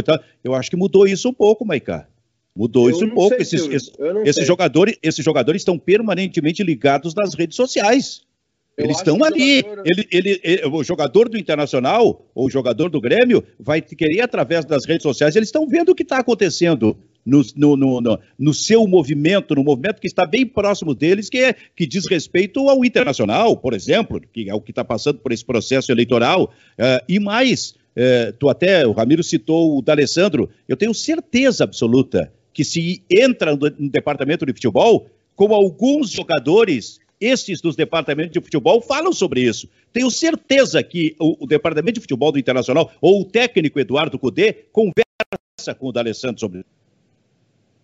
eu acho que mudou isso um pouco, Maiká. Mudou eu isso um pouco. Sei, esses, esses, esses jogadores, esses jogadores estão permanentemente ligados nas redes sociais. Eles estão ali. Jogador... Ele, ele, ele, o jogador do Internacional, ou o jogador do Grêmio, vai querer, através das redes sociais, eles estão vendo o que está acontecendo no, no, no, no, seu movimento, no movimento que está bem próximo deles, que, é, que diz respeito ao Internacional, por exemplo, que é o que está passando por esse processo eleitoral. Uh, e mais, uh, tu até, o Ramiro citou o D'Alessandro, eu tenho certeza absoluta que se entra no, departamento de futebol, como alguns jogadores estes dos departamentos de futebol falam sobre isso. Tenho certeza que o, o departamento de futebol do Internacional ou o técnico Eduardo Cudê conversa com o D'Alessandro sobre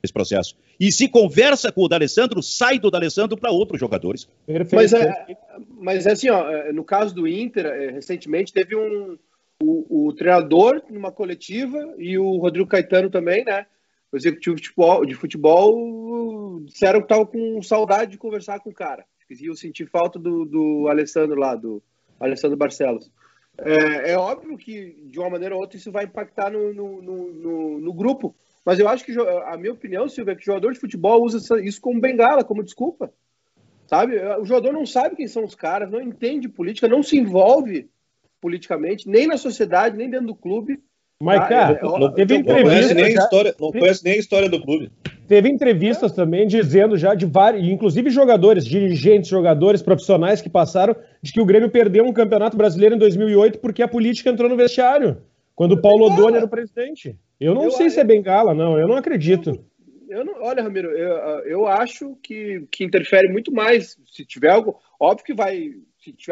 esse processo. E se conversa com o D'Alessandro, sai do D'Alessandro para outros jogadores. Mas é, mas é assim, ó, é, no caso do Inter, é, recentemente teve um o, o, treinador numa coletiva e o Rodrigo Caetano também, né? O executivo de futebol, de futebol disseram que estavam com saudade de conversar com o cara e eu senti falta do, do Alessandro lá, do Alessandro Barcelos. É, é, óbvio que, de uma maneira ou outra, isso vai impactar no, no, no, no grupo, mas eu acho que, a minha opinião, Silvia, é que o jogador de futebol usa isso como bengala, como desculpa. Sabe? O jogador não sabe quem são os caras, não entende política, não se envolve politicamente, nem na sociedade, nem dentro do clube. Mas, tá? cara, é, não, teve entrevista. Não conhece, nem a história, não conhece nem a história do clube. Teve entrevistas também dizendo já de vários, inclusive jogadores, dirigentes, jogadores profissionais que passaram de que o Grêmio perdeu um campeonato brasileiro em 2008 porque a política entrou no vestiário, quando o Paulo Odoni era o presidente. Eu não eu, sei eu, se é bengala, não, eu não acredito. Eu não, olha, Ramiro, eu, eu acho que, que interfere muito mais. Se tiver algo, óbvio que vai.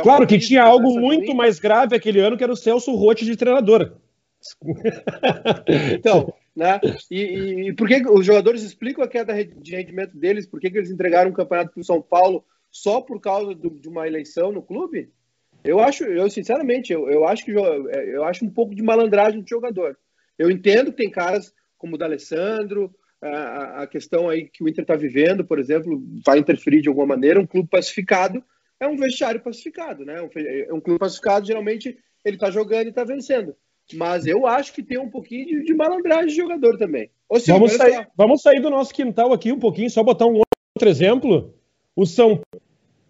claro que tinha algo muito mais grave aquele ano, que era o Celso Rotti de treinador. então, né? E, e, por que os jogadores explicam a queda de rendimento deles? Por que, que eles entregaram um campeonato para o São Paulo só por causa do, de uma eleição no clube? Eu acho, eu sinceramente, eu, eu acho que eu acho um pouco de malandragem do jogador. Eu entendo que tem caras como o D'Alessandro, a, a questão aí que o Inter está vivendo, por exemplo, vai interferir de alguma maneira. Um clube pacificado é um vestiário pacificado, né? Um, um clube pacificado geralmente ele está jogando e está vencendo. Mas eu acho que tem um pouquinho de, de malandragem de jogador também. vamos, sair, vamos sair do nosso quintal aqui um pouquinho, só botar um outro exemplo. O São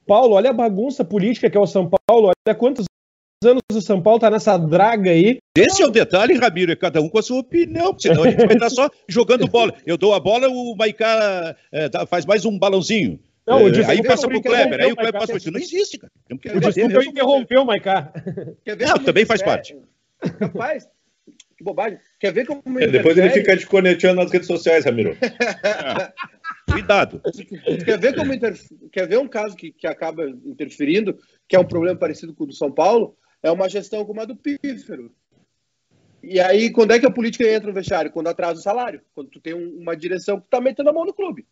Paulo, olha a bagunça política que é o São Paulo, olha quantos anos o São Paulo tá nessa draga aí. Esse é o detalhe, Ramiro, é cada um com a sua opinião, senão a gente vai estar só jogando bola. Eu dou a bola, o Maicá é, faz mais um balãozinho. Não, é, aí passa pro Kleber, aí o Kleber passa pro não existe, cara. O desculpa interrompeu, Maicá. Não, também faz parte. Rapaz, que bobagem. Quer ver como. É, depois ele fica te conectando nas redes sociais, Ramiro. Cuidado. Quer ver como inter... Quer ver um caso que, que acaba interferindo, que é um problema parecido com o do São Paulo? É uma gestão como a do Pífero. E aí, quando é que a política entra no vestiário? Quando atrasa o salário. Quando tu tem uma direção que tá metendo a mão no clube.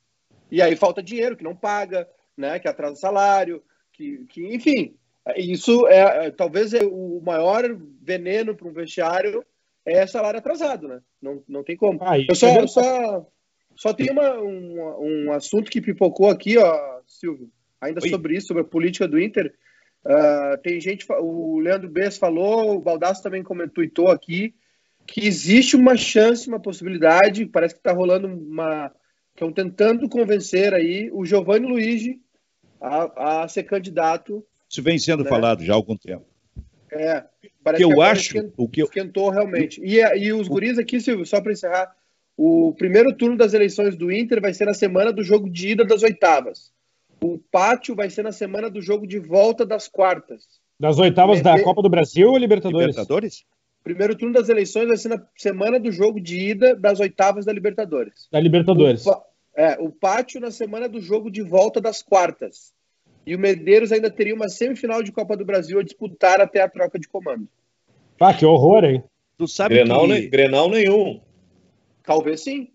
E aí falta dinheiro, que não paga, né? Que atrasa o salário, que, que enfim. Isso é, é talvez é o maior veneno para um vestiário é salário atrasado, né? Não, não tem como. Ah, eu só, é só, só tenho uma, um, um assunto que pipocou aqui, ó, Silvio, ainda Oi. sobre isso, sobre a política do Inter. Uh, tem gente, o Leandro Bess falou, o Baldasso também comentou aqui, que existe uma chance, uma possibilidade, parece que está rolando uma. Estão tentando convencer aí o Giovanni Luigi a, a ser candidato isso vem sendo né? falado já há algum tempo. É, parece que eu acho esquentou, o que eu... esquentou realmente. E, e os guris aqui, Silvio, só para encerrar, o primeiro turno das eleições do Inter vai ser na semana do jogo de ida das oitavas. O pátio vai ser na semana do jogo de volta das quartas. Das oitavas da Copa do Brasil ou Libertadores? Libertadores? Primeiro turno das eleições vai ser na semana do jogo de ida das oitavas da Libertadores. Da Libertadores. O, é, o pátio na semana do jogo de volta das quartas. E o Medeiros ainda teria uma semifinal de Copa do Brasil a disputar até a troca de comando. Ah, que horror, hein? Tu sabe Grenal, que... ne... Grenal nenhum. Talvez sim.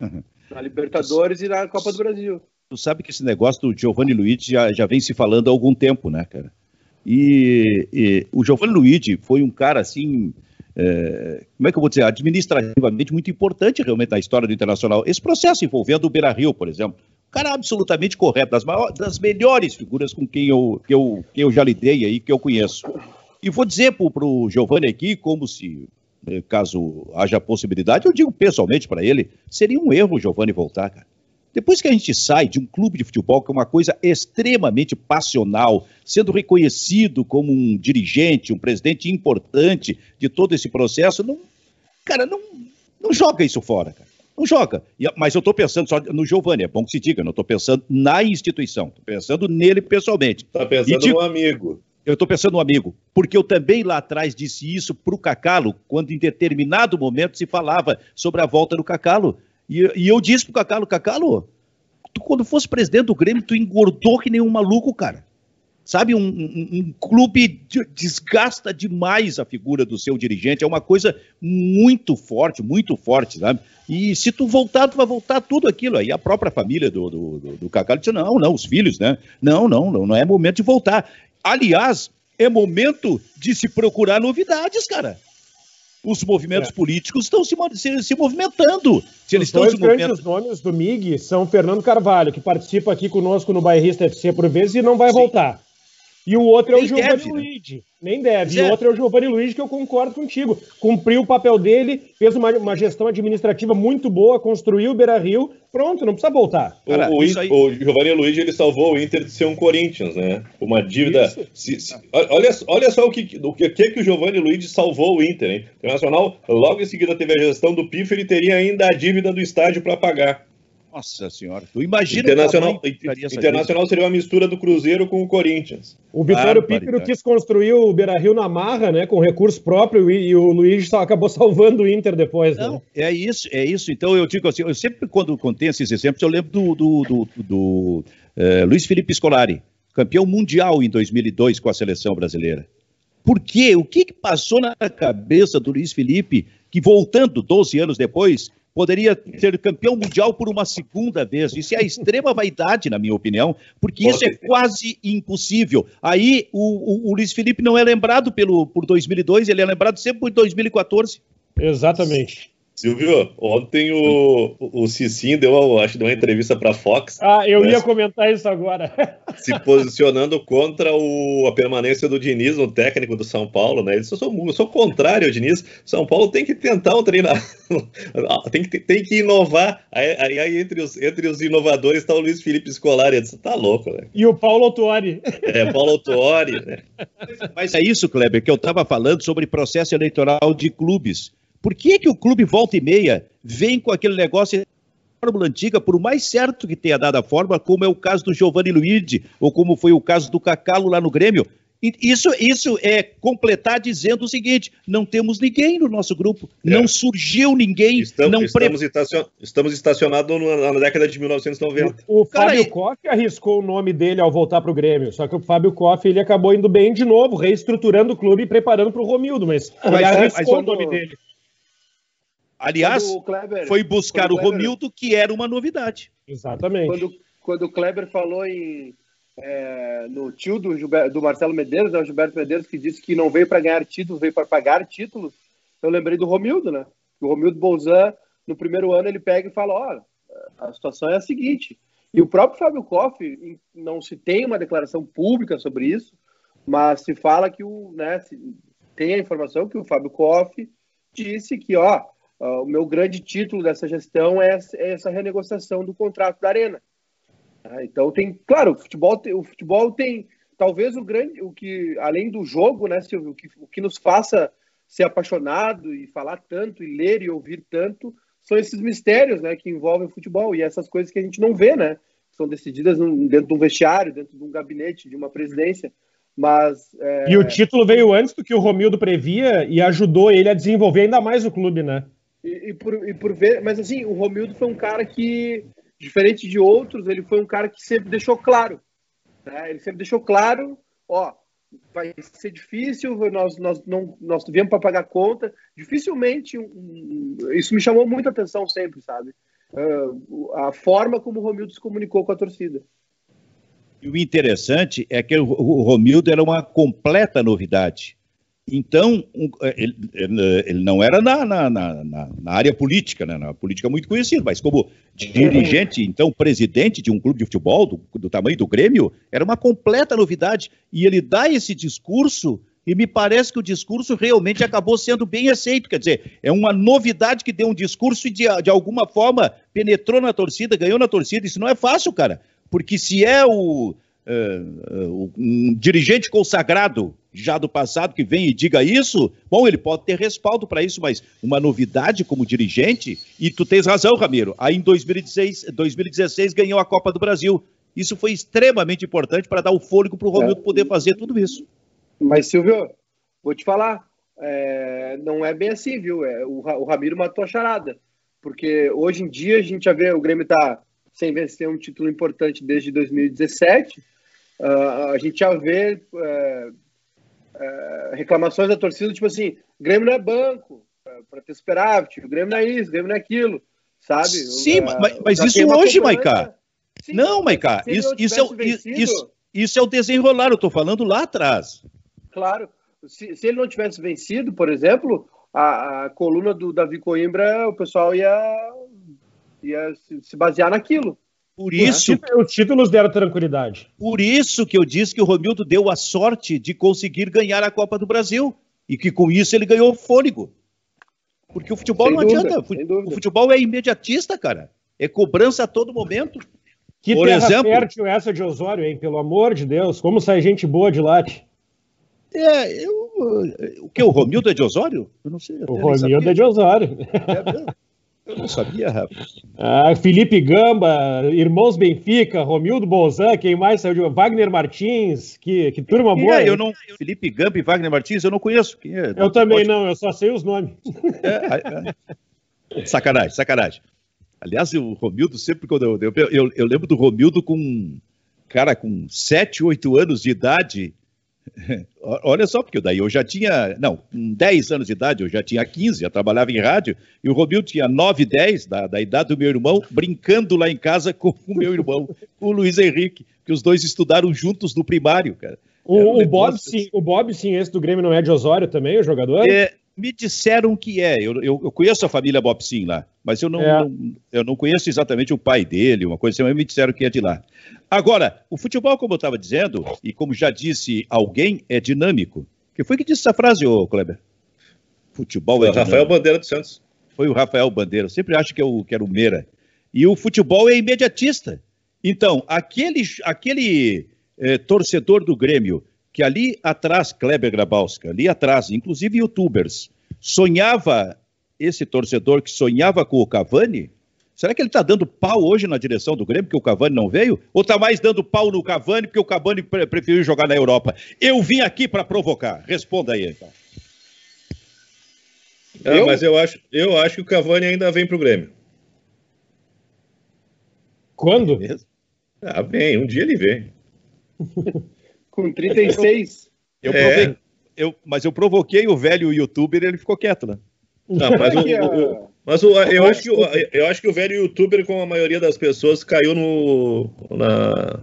Uhum. Na Libertadores e na Copa do Brasil. Tu sabe que esse negócio do Giovanni Luigi já, já vem se falando há algum tempo, né, cara? E, e o Giovanni Luigi foi um cara assim. É, como é que eu vou dizer? Administrativamente muito importante realmente na história do Internacional. Esse processo envolvendo o Beira Rio, por exemplo cara absolutamente correto, das, maiores, das melhores figuras com quem eu, que eu, que eu já lidei aí, que eu conheço. E vou dizer para o Giovanni aqui, como se, eh, caso haja possibilidade, eu digo pessoalmente para ele, seria um erro o Giovanni voltar, cara. Depois que a gente sai de um clube de futebol, que é uma coisa extremamente passional, sendo reconhecido como um dirigente, um presidente importante de todo esse processo, não, cara, não, não joga isso fora, cara. Não joga. Mas eu estou pensando só no Giovanni, é bom que se diga, não estou pensando na instituição, estou pensando nele pessoalmente. Está pensando no amigo. Eu estou pensando no amigo, porque eu também lá atrás disse isso para o Cacalo, quando em determinado momento se falava sobre a volta do Cacalo. E, e eu disse para o Cacalo, Cacalo, tu quando fosse presidente do Grêmio, tu engordou que nem um maluco, cara. Sabe, um, um, um, clube desgasta demais a figura do seu dirigente, é uma coisa muito forte, muito forte, sabe? E se tu voltar, tu vai voltar tudo aquilo. Aí a própria família do, do, do, do Cacá disse: não, não, os filhos, né? Não, não, não, não é momento de voltar. Aliás, é momento de se procurar novidades, cara os movimentos é. políticos estão se, se, se, movimentando. Se os dois grandes nomes do MIG são Fernando Carvalho, que participa aqui conosco no Bairrista FC por vezes e não vai Sim. voltar. E o outro Nem é o Giovanni deve, né? Né? Nem deve. E o outro é o Giovanni Luigi, que eu concordo contigo. Cumpriu o papel dele, fez uma, uma gestão administrativa muito boa, construiu o Beira Rio. Pronto, não precisa voltar. Cara, o, o, aí... o, Giovanni Luigi ele salvou o Inter de ser um Corinthians, né? Uma dívida. Se, se, olha, olha só o que, o que, que o Giovanni Luigi salvou o Inter, hein? O Internacional, logo em seguida, teve a gestão do PIF, ele teria ainda a dívida do estádio para pagar. Nossa senhora, tu imagina Internacional, Internacional seria uma mistura do Cruzeiro com o Corinthians. O Vitório Pícaro quis construir o Beira Rio na marra, né? Com recurso próprio, e, e o Luiz só acabou salvando o Inter depois. Né? Não, né? é isso, é isso. Então eu digo assim, eu sempre, quando contei esses exemplos, eu lembro do, do, do, do uh, Luiz Felipe Scolari, campeão mundial em 2002 com a seleção brasileira. Por quê? O que, que passou na cabeça do Luiz Felipe, que voltando 12 anos depois, poderia ser campeão mundial por uma segunda vez. Isso é a extrema vaidade, na minha opinião, porque isso é quase impossível. Aí o, o, o, Luiz Felipe não é lembrado pelo, por 2002, ele é lembrado sempre por 2014. Exatamente. Silvio, ontem o, o Cicim deu, acho, deu uma entrevista para a Fox. Ah, eu né, ia comentar isso agora. se posicionando contra o, a permanência do Diniz no técnico do São Paulo, né? Ele disse, eu sou, eu sou contrário ao Diniz. São Paulo tem que tentar um treinador, tem que, tem que inovar. Aí, aí, entre, os, entre os inovadores está o Luiz Felipe Scolari. Eu disse, tá louco, né? E o Paulo Autuori. É, Paulo Autuori, né? Mas é isso, Kleber, que eu estava falando sobre processo eleitoral de clubes. Por que, que o clube volta e meia vem com aquele negócio fórmula antiga, por mais certo que tenha dado a fórmula, como é o caso do Giovanni Luigi, ou como foi o caso do Cacalo lá no Grêmio. Isso, isso é completar dizendo o seguinte: não temos ninguém no nosso grupo, é. não surgiu ninguém. Estamos, não estamos, pre... estacion... estamos estacionados na, na, década de 1990. O, o Fábio Koff arriscou o nome dele ao voltar para o Grêmio, só que o Fábio Koff ele acabou indo bem de novo, reestruturando o clube e preparando para o Romildo, mas, mas ele arriscou mas, o nome dele. Aliás, Kleber, foi buscar o, Kleber, Romildo, que era uma novidade. Exatamente. Quando, quando o Kleber falou em, é, no tio do, Gilberto, do Marcelo Medeiros, né, o Gilberto Medeiros, que disse que não veio para ganhar títulos, veio para pagar títulos, eu lembrei do Romildo, né? O Romildo Bolzan, no primeiro ano, ele pega e fala: Ó, a situação é a seguinte. E o próprio Fábio Koff, não se tem uma declaração pública sobre isso, mas se fala que o, né, tem a informação que o Fábio Koff disse que, ó, Uh, o meu grande título dessa gestão é, é essa renegociação do contrato da Arena. Uh, então tem, claro, o futebol tem, o futebol tem talvez o grande, o que além do jogo, né, Silvio, o que, o que nos faça ser apaixonado e falar tanto e ler e ouvir tanto são esses mistérios, né, que envolvem o futebol e essas coisas que a gente não vê, né, são decididas dentro de um vestiário, dentro de um gabinete, de uma presidência. Mas, é... E o título veio antes do que o Romildo previa e ajudou ele a desenvolver ainda mais o clube, né? E, e, por, e por ver, mas assim, o Romildo foi um cara que, diferente de outros, ele foi um cara que sempre deixou claro. Né? Ele sempre deixou claro, ó, vai ser difícil, nós, nós não nós viemos para pagar conta. Dificilmente, um, isso me chamou muita atenção sempre, sabe? Uh, a forma como o Romildo se comunicou com a torcida. E o interessante é que o, Romildo era uma completa novidade. Então, é, ele, ele, não era na, na, na, na, área política, né, na política muito conhecido, mas como dirigente, então presidente de um clube de futebol do, do tamanho do Grêmio, era uma completa novidade. E ele dá esse discurso e me parece que o discurso realmente acabou sendo bem aceito. Quer dizer, é uma novidade que deu um discurso e de, de alguma forma penetrou na torcida, ganhou na torcida. Isso não é fácil, cara. Porque se é o, uh, um dirigente consagrado já do passado que vem e diga isso, bom, ele pode ter respaldo para isso, mas uma novidade como dirigente, e tu tens razão, Ramiro, aí em 2016, 2016 ganhou a Copa do Brasil. Isso foi extremamente importante para dar o fôlego para o Romildo é. poder fazer tudo isso. Mas, Silvio, vou te falar, é, não é bem assim, viu? É, o, o Ramiro matou a charada. Porque hoje em dia a gente já vê o Grêmio tá sem vencer um título importante desde 2017. Uh, ah, a gente já vê uh, uh, reclamações da torcida, tipo assim, Grêmio não é banco para ter superávit, o Grêmio não é isso, o Grêmio não é aquilo, sabe? Sim, mas, mas isso hoje, Maiká. Não, Maiká, isso, isso, é, vencido, isso, isso é o desenrolar, eu estou falando lá atrás. Claro, se, se, ele não tivesse vencido, por exemplo, a, a coluna do Davi Coimbra, o pessoal ia, ia se, se basear naquilo. Por isso. Os títulos deram tranquilidade. Por isso que eu disse que o Romildo deu a sorte de conseguir ganhar a Copa do Brasil. E que com isso ele ganhou fôlego. Porque o futebol sem não dúvida, adianta. O futebol é imediatista, cara. É cobrança a todo momento. Que Por terra exemplo, fértil essa de Osório, hein? Pelo amor de Deus. Como sai gente boa de lá? É, eu, o que? O Romildo é de Osório? Eu não sei. O Romildo é de Osório. É eu não sabia, Rafa. Ah, Felipe Gamba, Irmãos Benfica, Romildo Bolzan, quem mais saiu de Wagner Martins, que, que turma boa. É, eu não, Felipe Gamba e Wagner Martins eu não conheço. É, eu também pode... não, eu só sei os nomes. É, é. Sacanagem, sacanagem. Aliás, o Romildo, sempre quando eu, eu, eu, eu lembro do Romildo com, cara, com 7, 8 anos de idade, Olha só, porque daí eu já tinha, não, com 10 anos de idade, eu já tinha 15, já trabalhava em rádio, e o Romildo tinha 9, 10, da, da idade do meu irmão, brincando lá em casa com o meu irmão, o Luiz Henrique, que os dois estudaram juntos no primário, cara. O, um o Bob, sim, o Bob, sim, esse do Grêmio não é de Osório também, o jogador? É, Me disseram que é. Eu, eu, eu conheço a família Bopsin lá, mas eu não, é. não, eu não conheço exatamente o pai dele, uma coisa assim, mas me disseram que é de lá. Agora, o futebol, como eu estava dizendo, e como já disse alguém, é dinâmico. Que foi que disse essa frase, ô Kleber? Futebol é, é Rafael Bandeira dos Santos. Foi o Rafael Bandeira. Eu sempre acho que, é o, que era o Meira. E o futebol é imediatista. Então, aquele, aquele é, torcedor do Grêmio que ali atrás, Kleber Grabowska, ali atrás, inclusive youtubers, sonhava, esse torcedor que sonhava com o Cavani, será que ele está dando pau hoje na direção do Grêmio porque o Cavani não veio? Ou está mais dando pau no Cavani porque o Cavani pre preferiu jogar na Europa? Eu vim aqui para provocar. Responda aí, então. Ah, eu? Mas eu acho, eu acho que o Cavani ainda vem para o Grêmio. Quando? Ah, vem, um dia ele vem. Com 36. Eu, eu é. eu, mas eu provoquei o velho youtuber e ele ficou quieto, né? Não, mas, o, o, mas o, eu, acho que, eu acho que o velho youtuber, como a maioria das pessoas, caiu no, na,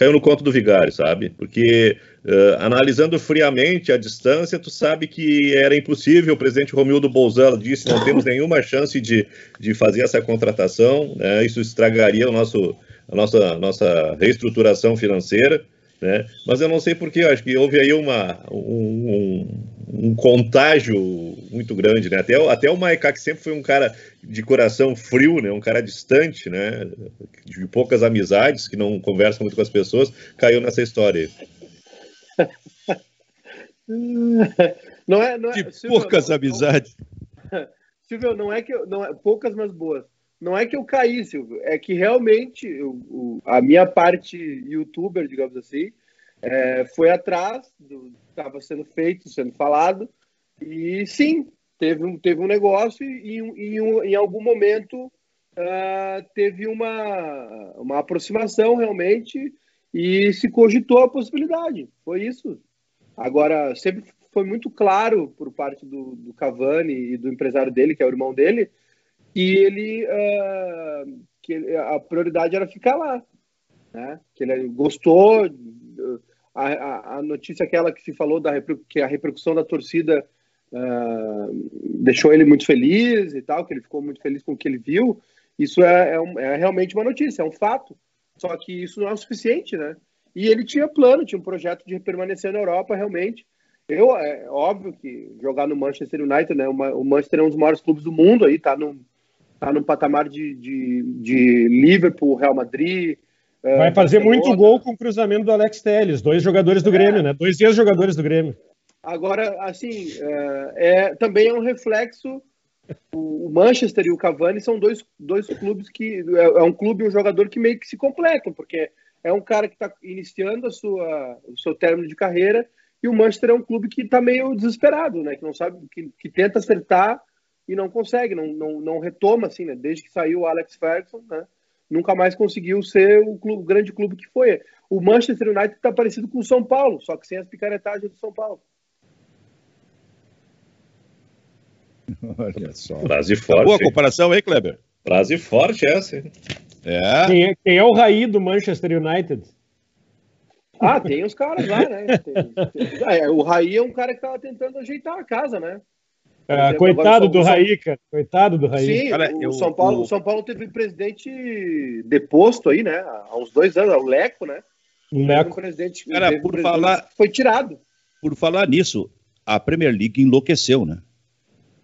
caiu no conto do vigário, sabe? Porque uh, analisando friamente a distância, tu sabe que era impossível. O presidente Romildo Bolzano disse não temos nenhuma chance de, de fazer essa contratação, né? isso estragaria o nosso, a nossa, nossa reestruturação financeira. Né? Mas eu não sei porquê, acho que houve aí uma, um, um, um, contágio muito grande, né? Até, até o Maiká, que sempre foi um cara de coração frio, né? Um cara distante, né? De poucas amizades, que não conversa muito com as pessoas, caiu nessa história. Não é, não é, de Silvio, poucas não, amizades. Silvio, não é que eu, não é, poucas, mas boas. Não é que eu caí, Silvio, é que realmente eu, a minha parte youtuber, digamos assim, é, foi atrás do que estava sendo feito, sendo falado, e sim, teve um, teve um negócio e, e, em algum momento uh, teve uma, uma aproximação realmente e se cogitou a possibilidade. Foi isso. Agora, sempre foi muito claro por parte do, do Cavani e do empresário dele, que é o irmão dele, que ele uh, que a prioridade era ficar lá, né? Que ele gostou a, a, a notícia aquela que se falou da que a repercussão da torcida uh, deixou ele muito feliz e tal, que ele ficou muito feliz com o que ele viu. Isso é, é, um, é realmente uma notícia, é um fato. Só que isso não é o suficiente, né? E ele tinha plano, tinha um projeto de permanecer na Europa realmente. Eu, é óbvio que jogar no Manchester United, né? Uma, o Manchester é um dos maiores clubes do mundo aí, tá no, tá no patamar de, de, de Liverpool, Real Madrid. É, Vai fazer muito gol com o cruzamento do Alex Telles, dois jogadores do é. Grêmio, né? Dois ex-jogadores do Grêmio. Agora, assim, é, é, também é um reflexo. O, o, Manchester e o Cavani são dois, dois clubes que. É, é, um clube e um jogador que meio que se completam, porque é um cara que está iniciando a sua, o seu término de carreira e o Manchester é um clube que está meio desesperado, né? Que não sabe, que, que tenta acertar e não consegue, não, não, não retoma, assim, né? Desde que saiu o Alex Ferguson, né? Nunca mais conseguiu ser o, clube, o grande clube que foi. O Manchester United está parecido com o São Paulo, só que sem as picaretagens do São Paulo. Olha só. Frase forte. Tá boa comparação, hein, Kleber? Frase forte essa. É. Quem, é. quem é o Raí do Manchester United? Ah, tem os caras lá, né? Tem, tem... Ah, é, o Raí é um cara que estava tentando ajeitar a casa, né? É, coitado do Raí, cara. Coitado do Raí. Sim, cara, o, eu, São Paulo, o São Paulo teve um presidente deposto aí, né? Há uns dois anos, o Leco, né? O Leco. Um presidente, cara, por um falar... Foi tirado. Por falar nisso, a Premier League enlouqueceu, né?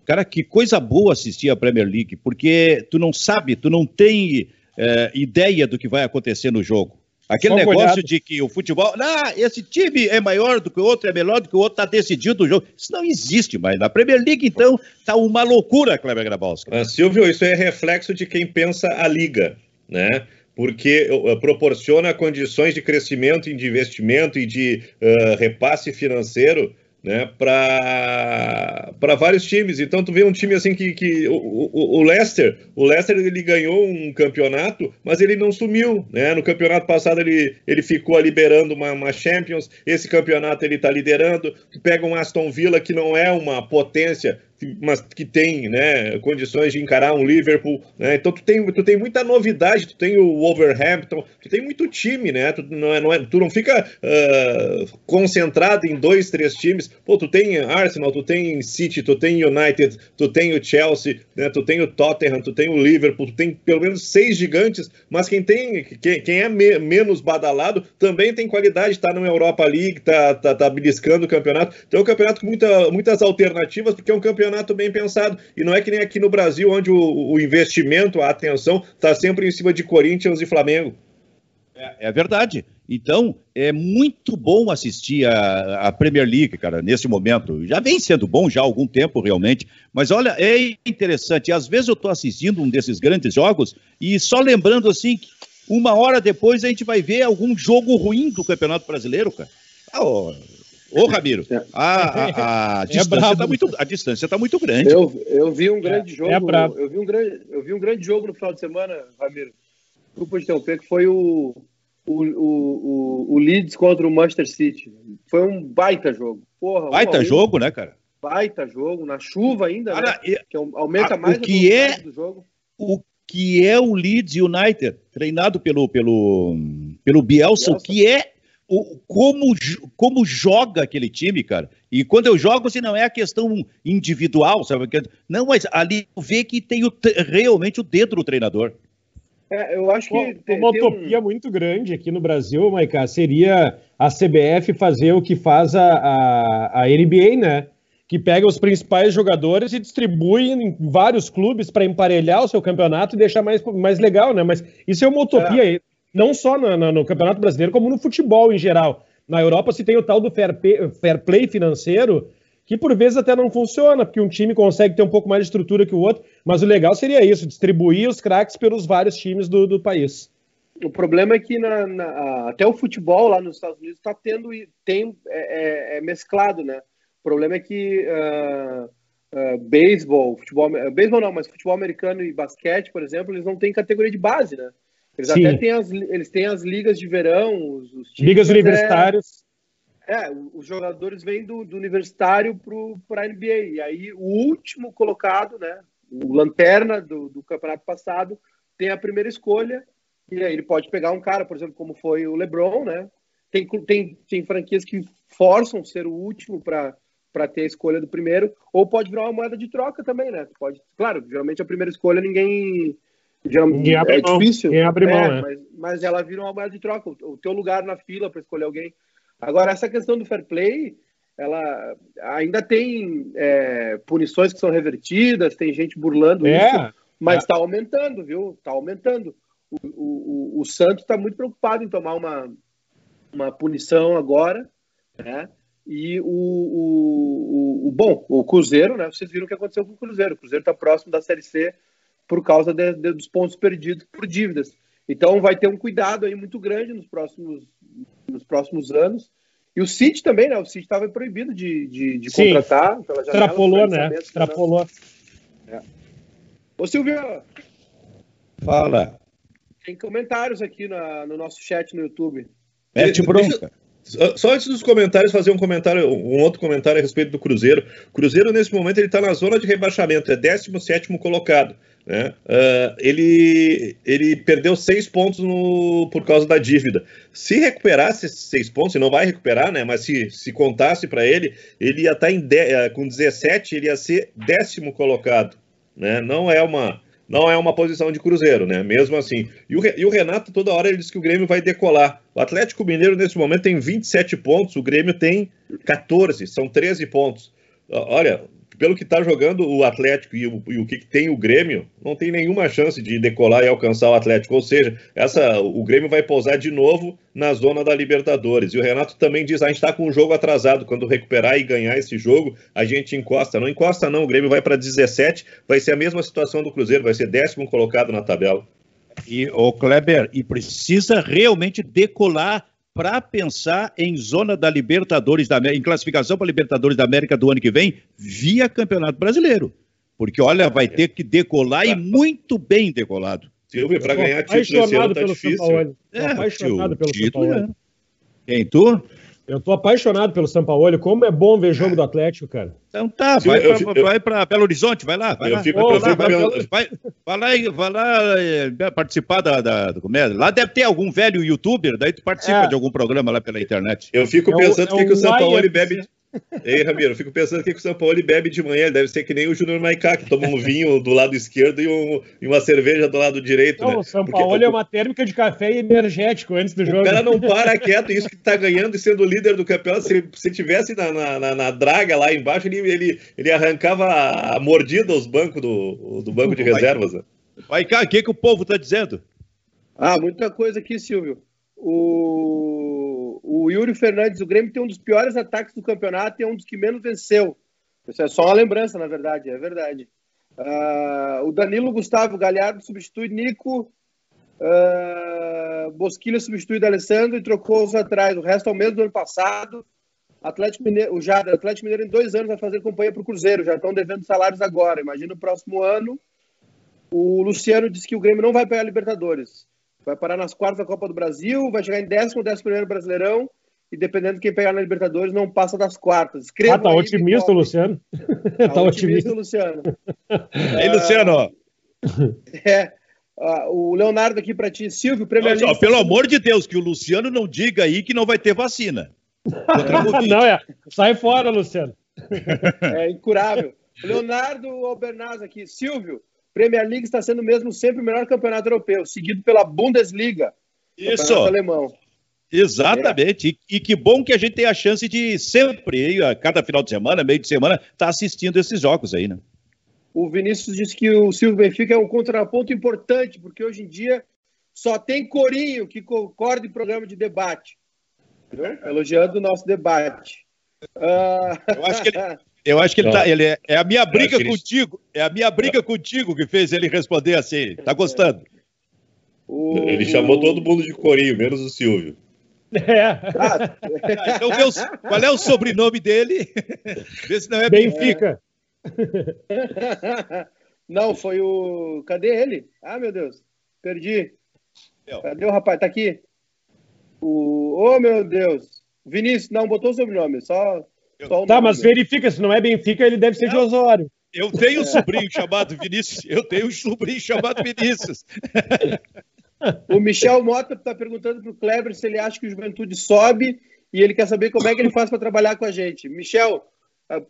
Cara, que coisa boa assistir a Premier League, porque tu não sabe, tu não tem é, ideia do que vai acontecer no jogo. Aquele Só negócio olhado. de que o futebol, ah, esse time é maior do que o outro, é melhor do que o outro, está decidido o jogo. Isso não existe mais. Na Premier League, então, está uma loucura, Kleber Grabowski. Ah, Silvio, isso é reflexo de quem pensa a liga, né? Porque uh, proporciona condições de crescimento, de investimento e de uh, repasse financeiro né, para vários times. Então tu vê um time assim que, que o, o, o, Leicester, o Leicester ele ganhou um campeonato, mas ele não sumiu, né? No campeonato passado ele, ele ficou liberando uma, uma Champions, esse campeonato ele está liderando. Tu pega um Aston Villa que não é uma potência mas que tem né, condições de encarar um Liverpool, né? Então tu tem, tu tem muita novidade, tu tem o Wolverhampton, tu tem muito time, né? Tu não, é, não, é, tu não fica uh, concentrado em dois, três times. Pô, tu tem Arsenal, tu tem City, tu tem United, tu tem o Chelsea, né? Tu tem o Tottenham, tu tem o Liverpool, tu tem pelo menos seis gigantes, mas quem tem, quem, quem é me, menos badalado também tem qualidade, tá na Europa League, tá, tá, tá beliscando o campeonato. Então é um campeonato com muita, muitas alternativas, porque é um campeonato campeonato bem pensado. E não é que nem aqui no Brasil, onde o, o investimento, a atenção, está sempre em cima de Corinthians e Flamengo. É, é, verdade. Então, é muito bom assistir a, a, Premier League, cara, nesse momento. Já vem sendo bom já há algum tempo, realmente. Mas olha, é interessante. Às vezes eu estou assistindo um desses grandes jogos e só lembrando assim que uma hora depois a gente vai ver algum jogo ruim do Campeonato Brasileiro, cara. Ah, Ô, Ramiro, é. a, a, a é distância está muito, a distância tá muito grande. Eu, eu vi um grande é, jogo. É eu, vi um grande, eu vi um grande jogo no final de semana, Ramiro. Desculpa interromper, que foi o, o, o, o, Leeds contra o Manchester City. Foi um baita jogo. Porra, baita um jogo, né, cara? Baita jogo, na chuva ainda, cara, né? que aumenta a, mais o que é do jogo. O que é o Leeds United, treinado pelo, pelo, pelo Bielsa, Bielsa. o que é o, como, como joga aquele time, cara. E quando eu jogo, assim, não é a questão individual, sabe? Não, mas ali vê que tem o, realmente o dedo do treinador. É, eu acho que. tem, uma utopia um... muito grande aqui no Brasil, Maiká, seria a CBF fazer o que faz a, a, a NBA, né? Que pega os principais jogadores e distribui em vários clubes para emparelhar o seu campeonato e deixar mais, mais legal, né? Mas isso é uma utopia. É não só no, Campeonato Brasileiro, como no futebol em geral. Na Europa se tem o tal do fair, pay, fair play financeiro, que por vezes até não funciona, porque um time consegue ter um pouco mais de estrutura que o outro, mas o legal seria isso, distribuir os craques pelos vários times do, do país. O problema é que na, na, até o futebol lá nos Estados Unidos está tendo tem é, é, é, mesclado, né? O problema é que uh, uh, beisebol, futebol, uh, beisebol não, mas futebol americano e basquete, por exemplo, eles não têm categoria de base, né? Eles Sim. até têm as, eles têm as ligas de verão, os, os ligas universitárias. É, é, os jogadores vêm do, do universitário para a NBA. E aí o último colocado, né, o lanterna do, do campeonato passado, tem a primeira escolha. E aí ele pode pegar um cara, por exemplo, como foi o LeBron, né? Tem, tem, tem franquias que forçam ser o último para para ter a escolha do primeiro, ou pode virar uma moeda de troca também, né? Pode, claro, geralmente a primeira escolha ninguém É mão. difícil. Ninguém abre mão, é, né? mas, mas ela vira uma moeda de troca. O teu lugar na fila para escolher alguém. Agora, essa questão do fair play, ela ainda tem é, punições que são revertidas, tem gente burlando é, isso, mas está é. aumentando, viu? Está aumentando. O, o, o, o Santos está muito preocupado em tomar uma, uma punição agora, né? E o, o, o, bom, o Cruzeiro, né? Vocês viram o que aconteceu com o Cruzeiro. O Cruzeiro está próximo da Série C por causa de, de, dos pontos perdidos por dívidas. Então vai ter um cuidado aí muito grande nos próximos, nos próximos anos. E o City também, né? O City estava proibido de, de, de contratar. Pela janela, Extrapolou, né? Extrapolou. É. Ô, Silvio. Fala. Tem comentários aqui na, no nosso chat no YouTube. Mete bronca. Só antes dos comentários, fazer um comentário, um outro comentário a respeito do Cruzeiro. O Cruzeiro, nesse momento, ele está na zona de rebaixamento, é 17 colocado. Né? Uh, ele, ele perdeu seis pontos no, por causa da dívida. Se recuperasse esses seis pontos, e não vai recuperar, né? mas se, se contasse para ele, ele ia estar tá em uh, com 17, ele ia ser décimo colocado. Né? Não é uma não é uma posição de Cruzeiro, né? Mesmo assim. E o, e o, Renato, toda hora, ele diz que o Grêmio vai decolar. O Atlético Mineiro, nesse momento, tem 27 pontos, o Grêmio tem 14, são 13 pontos. Olha, pelo que está jogando o Atlético e o, e o, que tem o Grêmio, não tem nenhuma chance de decolar e alcançar o Atlético. Ou seja, essa, o Grêmio vai pousar de novo na zona da Libertadores. E o Renato também diz: a gente está com um jogo atrasado. Quando recuperar e ganhar esse jogo, a gente encosta. Não encosta, não. O Grêmio vai para 17, vai ser a mesma situação do Cruzeiro, vai ser décimo colocado na tabela. E o Kleber, e precisa realmente decolar para pensar em zona da Libertadores da América, em classificação para Libertadores da América do ano que vem, via Campeonato Brasileiro. Porque, olha, vai ter que decolar e muito bem decolado. Silvio, para ganhar título esse ano tá difícil. É, apaixonado pelo título, São Paulo. É. Quem, tu? Eu tô apaixonado pelo São Paulo. Como é bom ver jogo do Atlético, cara. Então tá, vai, eu, pra, eu, vai pra Belo Horizonte, vai lá. Vai lá, fico, vai, lá vai, vai, vai, lá, vai lá é, participar da, da, do comédia. Lá deve ter algum velho youtuber, daí tu participa é. de algum programa lá pela internet. Eu fico é pensando o, que, que o São Paulo bebe. Ei, Ramiro, eu fico pensando que o São Paulo bebe de manhã, ele deve ser que nem o Júnior Maicá, que toma um vinho do lado esquerdo e, um, e uma cerveja do lado direito. Não, né? o São Porque Paulo é uma térmica de café e energético antes do o jogo. O cara não para quieto, isso que tá ganhando e sendo líder do campeonato. Se, se tivesse na, na, na, draga lá embaixo, ele, ele, ele arrancava a mordida aos bancos do, do banco de reservas. Né? Maicá, o que, que o povo tá dizendo? Ah, muita coisa aqui, Silvio. O, o Yuri Fernandes, o Grêmio tem um dos piores ataques do campeonato e é um dos que menos venceu. Isso é só uma lembrança, na verdade, é verdade. Uh, o Danilo Gustavo Galhardo substitui Nico, uh, Bosquilha substitui D'Alessandro e trocou os atrás. O resto é o mesmo do ano passado. Atlético Mineiro, o Jader, Atlético Mineiro em dois anos vai fazer companhia para o Cruzeiro, já estão devendo salários agora. Imagina o próximo ano. O Luciano disse que o Grêmio não vai pegar a Libertadores. Vai parar nas quartas da Copa do Brasil, vai chegar em décimo, décimo primeiro Brasileirão, e dependendo de quem pegar na Libertadores, não passa das quartas. Escreva ah, tá otimista, Luciano. Tá, tá otimista, Luciano. Ei, Luciano. É. O Leonardo aqui para ti, Silvio, Premier League. Pelo amor de Deus, que o Luciano não diga aí que não vai ter vacina. não, é. Sai fora, Luciano. É incurável. Leonardo Albernaz aqui. Silvio, Premier League está sendo mesmo sempre o melhor campeonato europeu, seguido pela Bundesliga. Isso. Alemão. Exatamente. É. E, e, que bom que a gente tem a chance de sempre, a cada final de semana, meio de semana, estar tá assistindo esses jogos aí, né? O Vinícius disse que o Silvio Benfica é um contraponto importante, porque hoje em dia só tem corinho que concorda em programa de debate. Elogiando o nosso debate. Uh... Eu acho que ele, Eu acho que ele, tá, ele é, é, a minha briga contigo, é a minha briga contigo que fez ele responder assim. Tá gostando? O... Ele chamou todo mundo de Corinho, menos o Silvio. É. Ah, então, meu, qual é o sobrenome dele? Vê se não é Benfica. Não, foi o. Cadê ele? Ah, meu Deus, perdi. Cadê o rapaz? Tá aqui. O. Oh, meu Deus. Vinícius, não botou o sobrenome, só tá, mas verifica, se não é Benfica, ele deve ser de Osório. Eu tenho um sobrinho chamado Vinícius. Eu tenho um sobrinho chamado Vinícius. O Michel Mota está perguntando para o Kleber se ele acha que o Juventude sobe e ele quer saber como é que ele faz para trabalhar com a gente. Michel,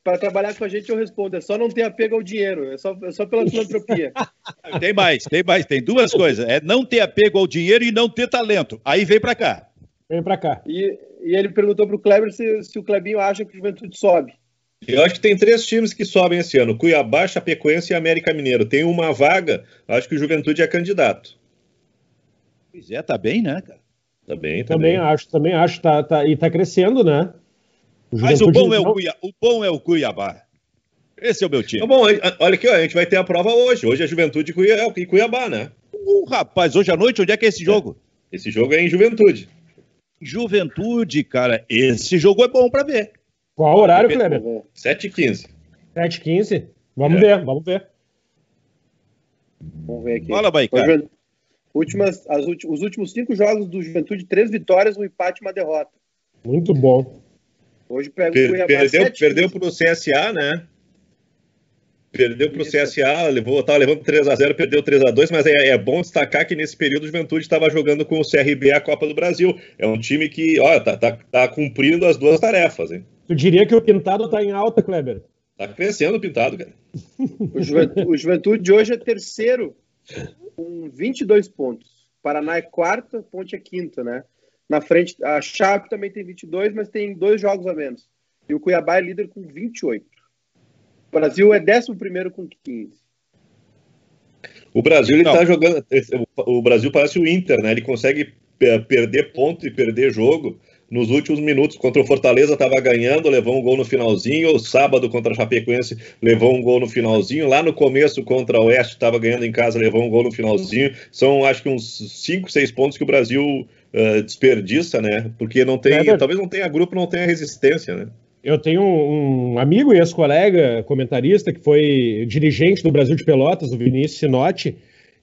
para trabalhar com a gente eu respondo, é só não ter apego ao dinheiro, é só, é só pela filantropia. Tem mais, tem mais, tem duas coisas. É não ter apego ao dinheiro e não ter talento. Aí vem para cá. Vem para cá. E, e ele perguntou para o Kleber se, se o Clebinho acha que o Juventude sobe. Eu acho que tem três times que sobem esse ano: Cuiabá, Chapecoense e América Mineiro. Tem uma vaga, acho que o Juventude é candidato. Pois é, tá bem, né, cara? Tá bem, tá também bem. acho, também acho, tá, tá, e tá crescendo, né? O Mas o bom, é o, Cuiabá, o bom é o Cuiabá. Esse é o meu time. Tá bom, olha aqui, ó, a gente vai ter a prova hoje. Hoje é Juventude e Cuiabá, né? Uh, rapaz, hoje à noite, onde é que é esse jogo? Esse jogo é em Juventude. Juventude, cara, esse jogo é bom para ver. Qual horário, Kleber? 7h15. 7h15? Vamos é. ver, vamos ver. Vamos ver aqui. Fala, Baicá. Últimas, as, os últimos cinco jogos do Juventude, três vitórias, um empate e uma derrota. Muito bom. Hoje pega per, o Cuiabá Perdeu, perdeu para o CSA, né? Perdeu para o CSA, levou, tava levando 3 a 0 perdeu 3 a 2 mas é, é bom destacar que nesse período o Juventude estava jogando com o CRB a Copa do Brasil. É um time que, olha, tá, tá, tá cumprindo as duas tarefas, hein? Tu diria que o Pintado está em alta, Kleber? Tá crescendo o Pintado, cara. O Juventude, o Juventude hoje é terceiro, com 22 pontos. Paraná é quarta, Ponte é quinta, né? Na frente, a Chape também tem 22, mas tem dois jogos a menos. E o Cuiabá é líder com 28. O Brasil é 11 com 15. O Brasil ele está jogando. O Brasil parece o Inter, né? Ele consegue perder ponto e perder jogo nos últimos minutos. Contra o Fortaleza estava ganhando, levou um gol no finalzinho. O sábado contra a Chapecoense levou um gol no finalzinho. Lá no começo contra o Oeste estava ganhando em casa, levou um gol no finalzinho. São acho que uns 5, 6 pontos que o Brasil uh, desperdiça, né? Porque não tem, é talvez não tenha grupo, não tenha resistência, né? Eu tenho um amigo e ex-colega comentarista que foi dirigente do Brasil de Pelotas, o Vinícius Sinotti,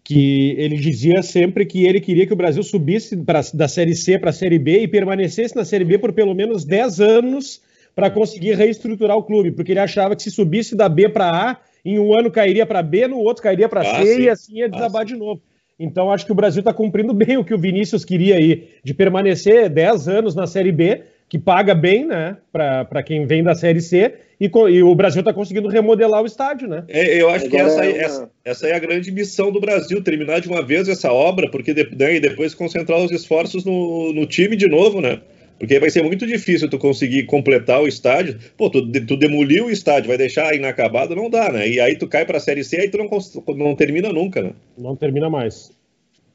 que ele dizia sempre que ele queria que o Brasil subisse pra, da Série C para a Série B e permanecesse na Série B por pelo menos 10 anos para conseguir reestruturar o clube, porque ele achava que se subisse da B para A, em um ano cairia para B, no outro cairia para ah, C sim. e assim ia desabar ah, de novo. Então acho que o Brasil está cumprindo bem o que o Vinícius queria aí, de permanecer 10 anos na Série B, que paga bem, né, para quem vem da Série C, e, e o Brasil está conseguindo remodelar o estádio, né? É, eu acho que essa, essa, essa, é a grande missão do Brasil, terminar de uma vez essa obra, porque de, né, e depois concentrar os esforços no, no time de novo, né? Porque vai ser muito difícil tu conseguir completar o estádio. Pô, tu, tu demoliu o estádio, vai deixar inacabado, não dá, né? E aí tu cai para a Série C, aí tu não, não termina nunca, né? Não termina mais.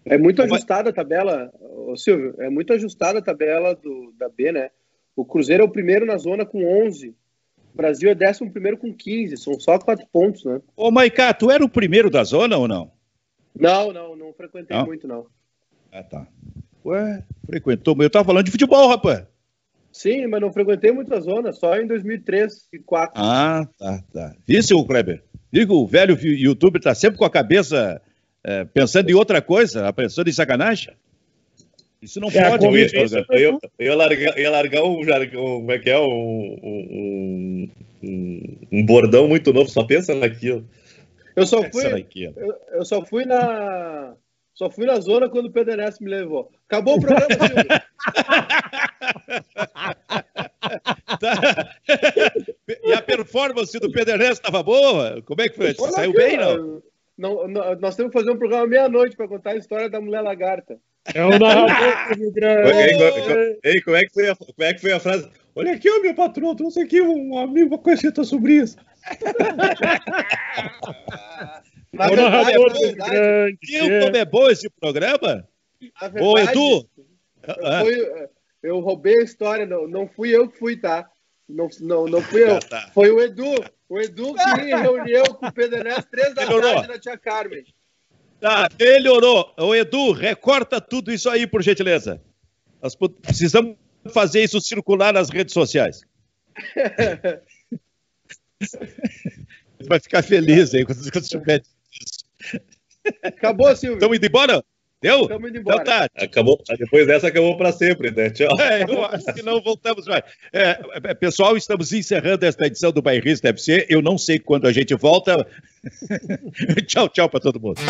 É muito ajustada a tabela, Silvio, é muito ajustada a tabela do, da B, né? O Cruzeiro é o primeiro na zona com 11. O Brasil é décimo primeiro com 15. São só quatro pontos, né? Ô, Maiká, tu era o primeiro da zona ou não? Não, não, não frequentei não? muito, não. Ah, tá. Ué, frequentou. Eu tava falando de futebol, rapaz. Sim, mas não frequentei muita zona, só em 2003 e 2004. Ah, tá, tá. Viu, Kleber? Digo, o velho youtuber tá sempre com a cabeça é, pensando em outra coisa, pensando em sacanagem. Isso não é, pode. Eu, eu, eu, ia largar, ia largar um jargão, como é que é? Um, um, um, um, bordão muito novo, só pensa naquilo. Eu só fui, eu, eu só fui na só fui na zona quando o PDNS me levou. Acabou o programa, Silvio. tá. E a performance do PDNS estava boa? Como é que foi? Saiu bem, não? Não? não? Nós temos que fazer um programa meia-noite para contar a história da mulher lagarta. É o narrador do grande. Ei, como, é que foi a, como é que foi a frase? Olha aqui, o meu patrão, trouxe aqui um amigo para conhecer tua sobrinha. Na o verdade, narrador do grande. Viu como é bom esse programa? Verdade, Ô, Edu! Eu, fui, eu, roubei a história, não, não fui eu que fui, tá? Não, não, não fui eu. Tá. Foi o Edu. O Edu que reuniu com o PDNS três da melhorou. tarde na Tia Carmen. Tá, melhorou. O Edu, recorta tudo isso aí, por gentileza. Nós precisamos fazer isso circular nas redes sociais. Vai ficar feliz aí quando você souber Acabou, Silvio. Estamos indo embora? Deu? Estamos indo embora. Então tá. Acabou. Depois dessa acabou para sempre, né? Tchau. É, eu acho que não voltamos mais. É, é pessoal, estamos encerrando esta edição do Bairrista FC. Eu não sei quando a gente volta. tchau, tchau para todo mundo.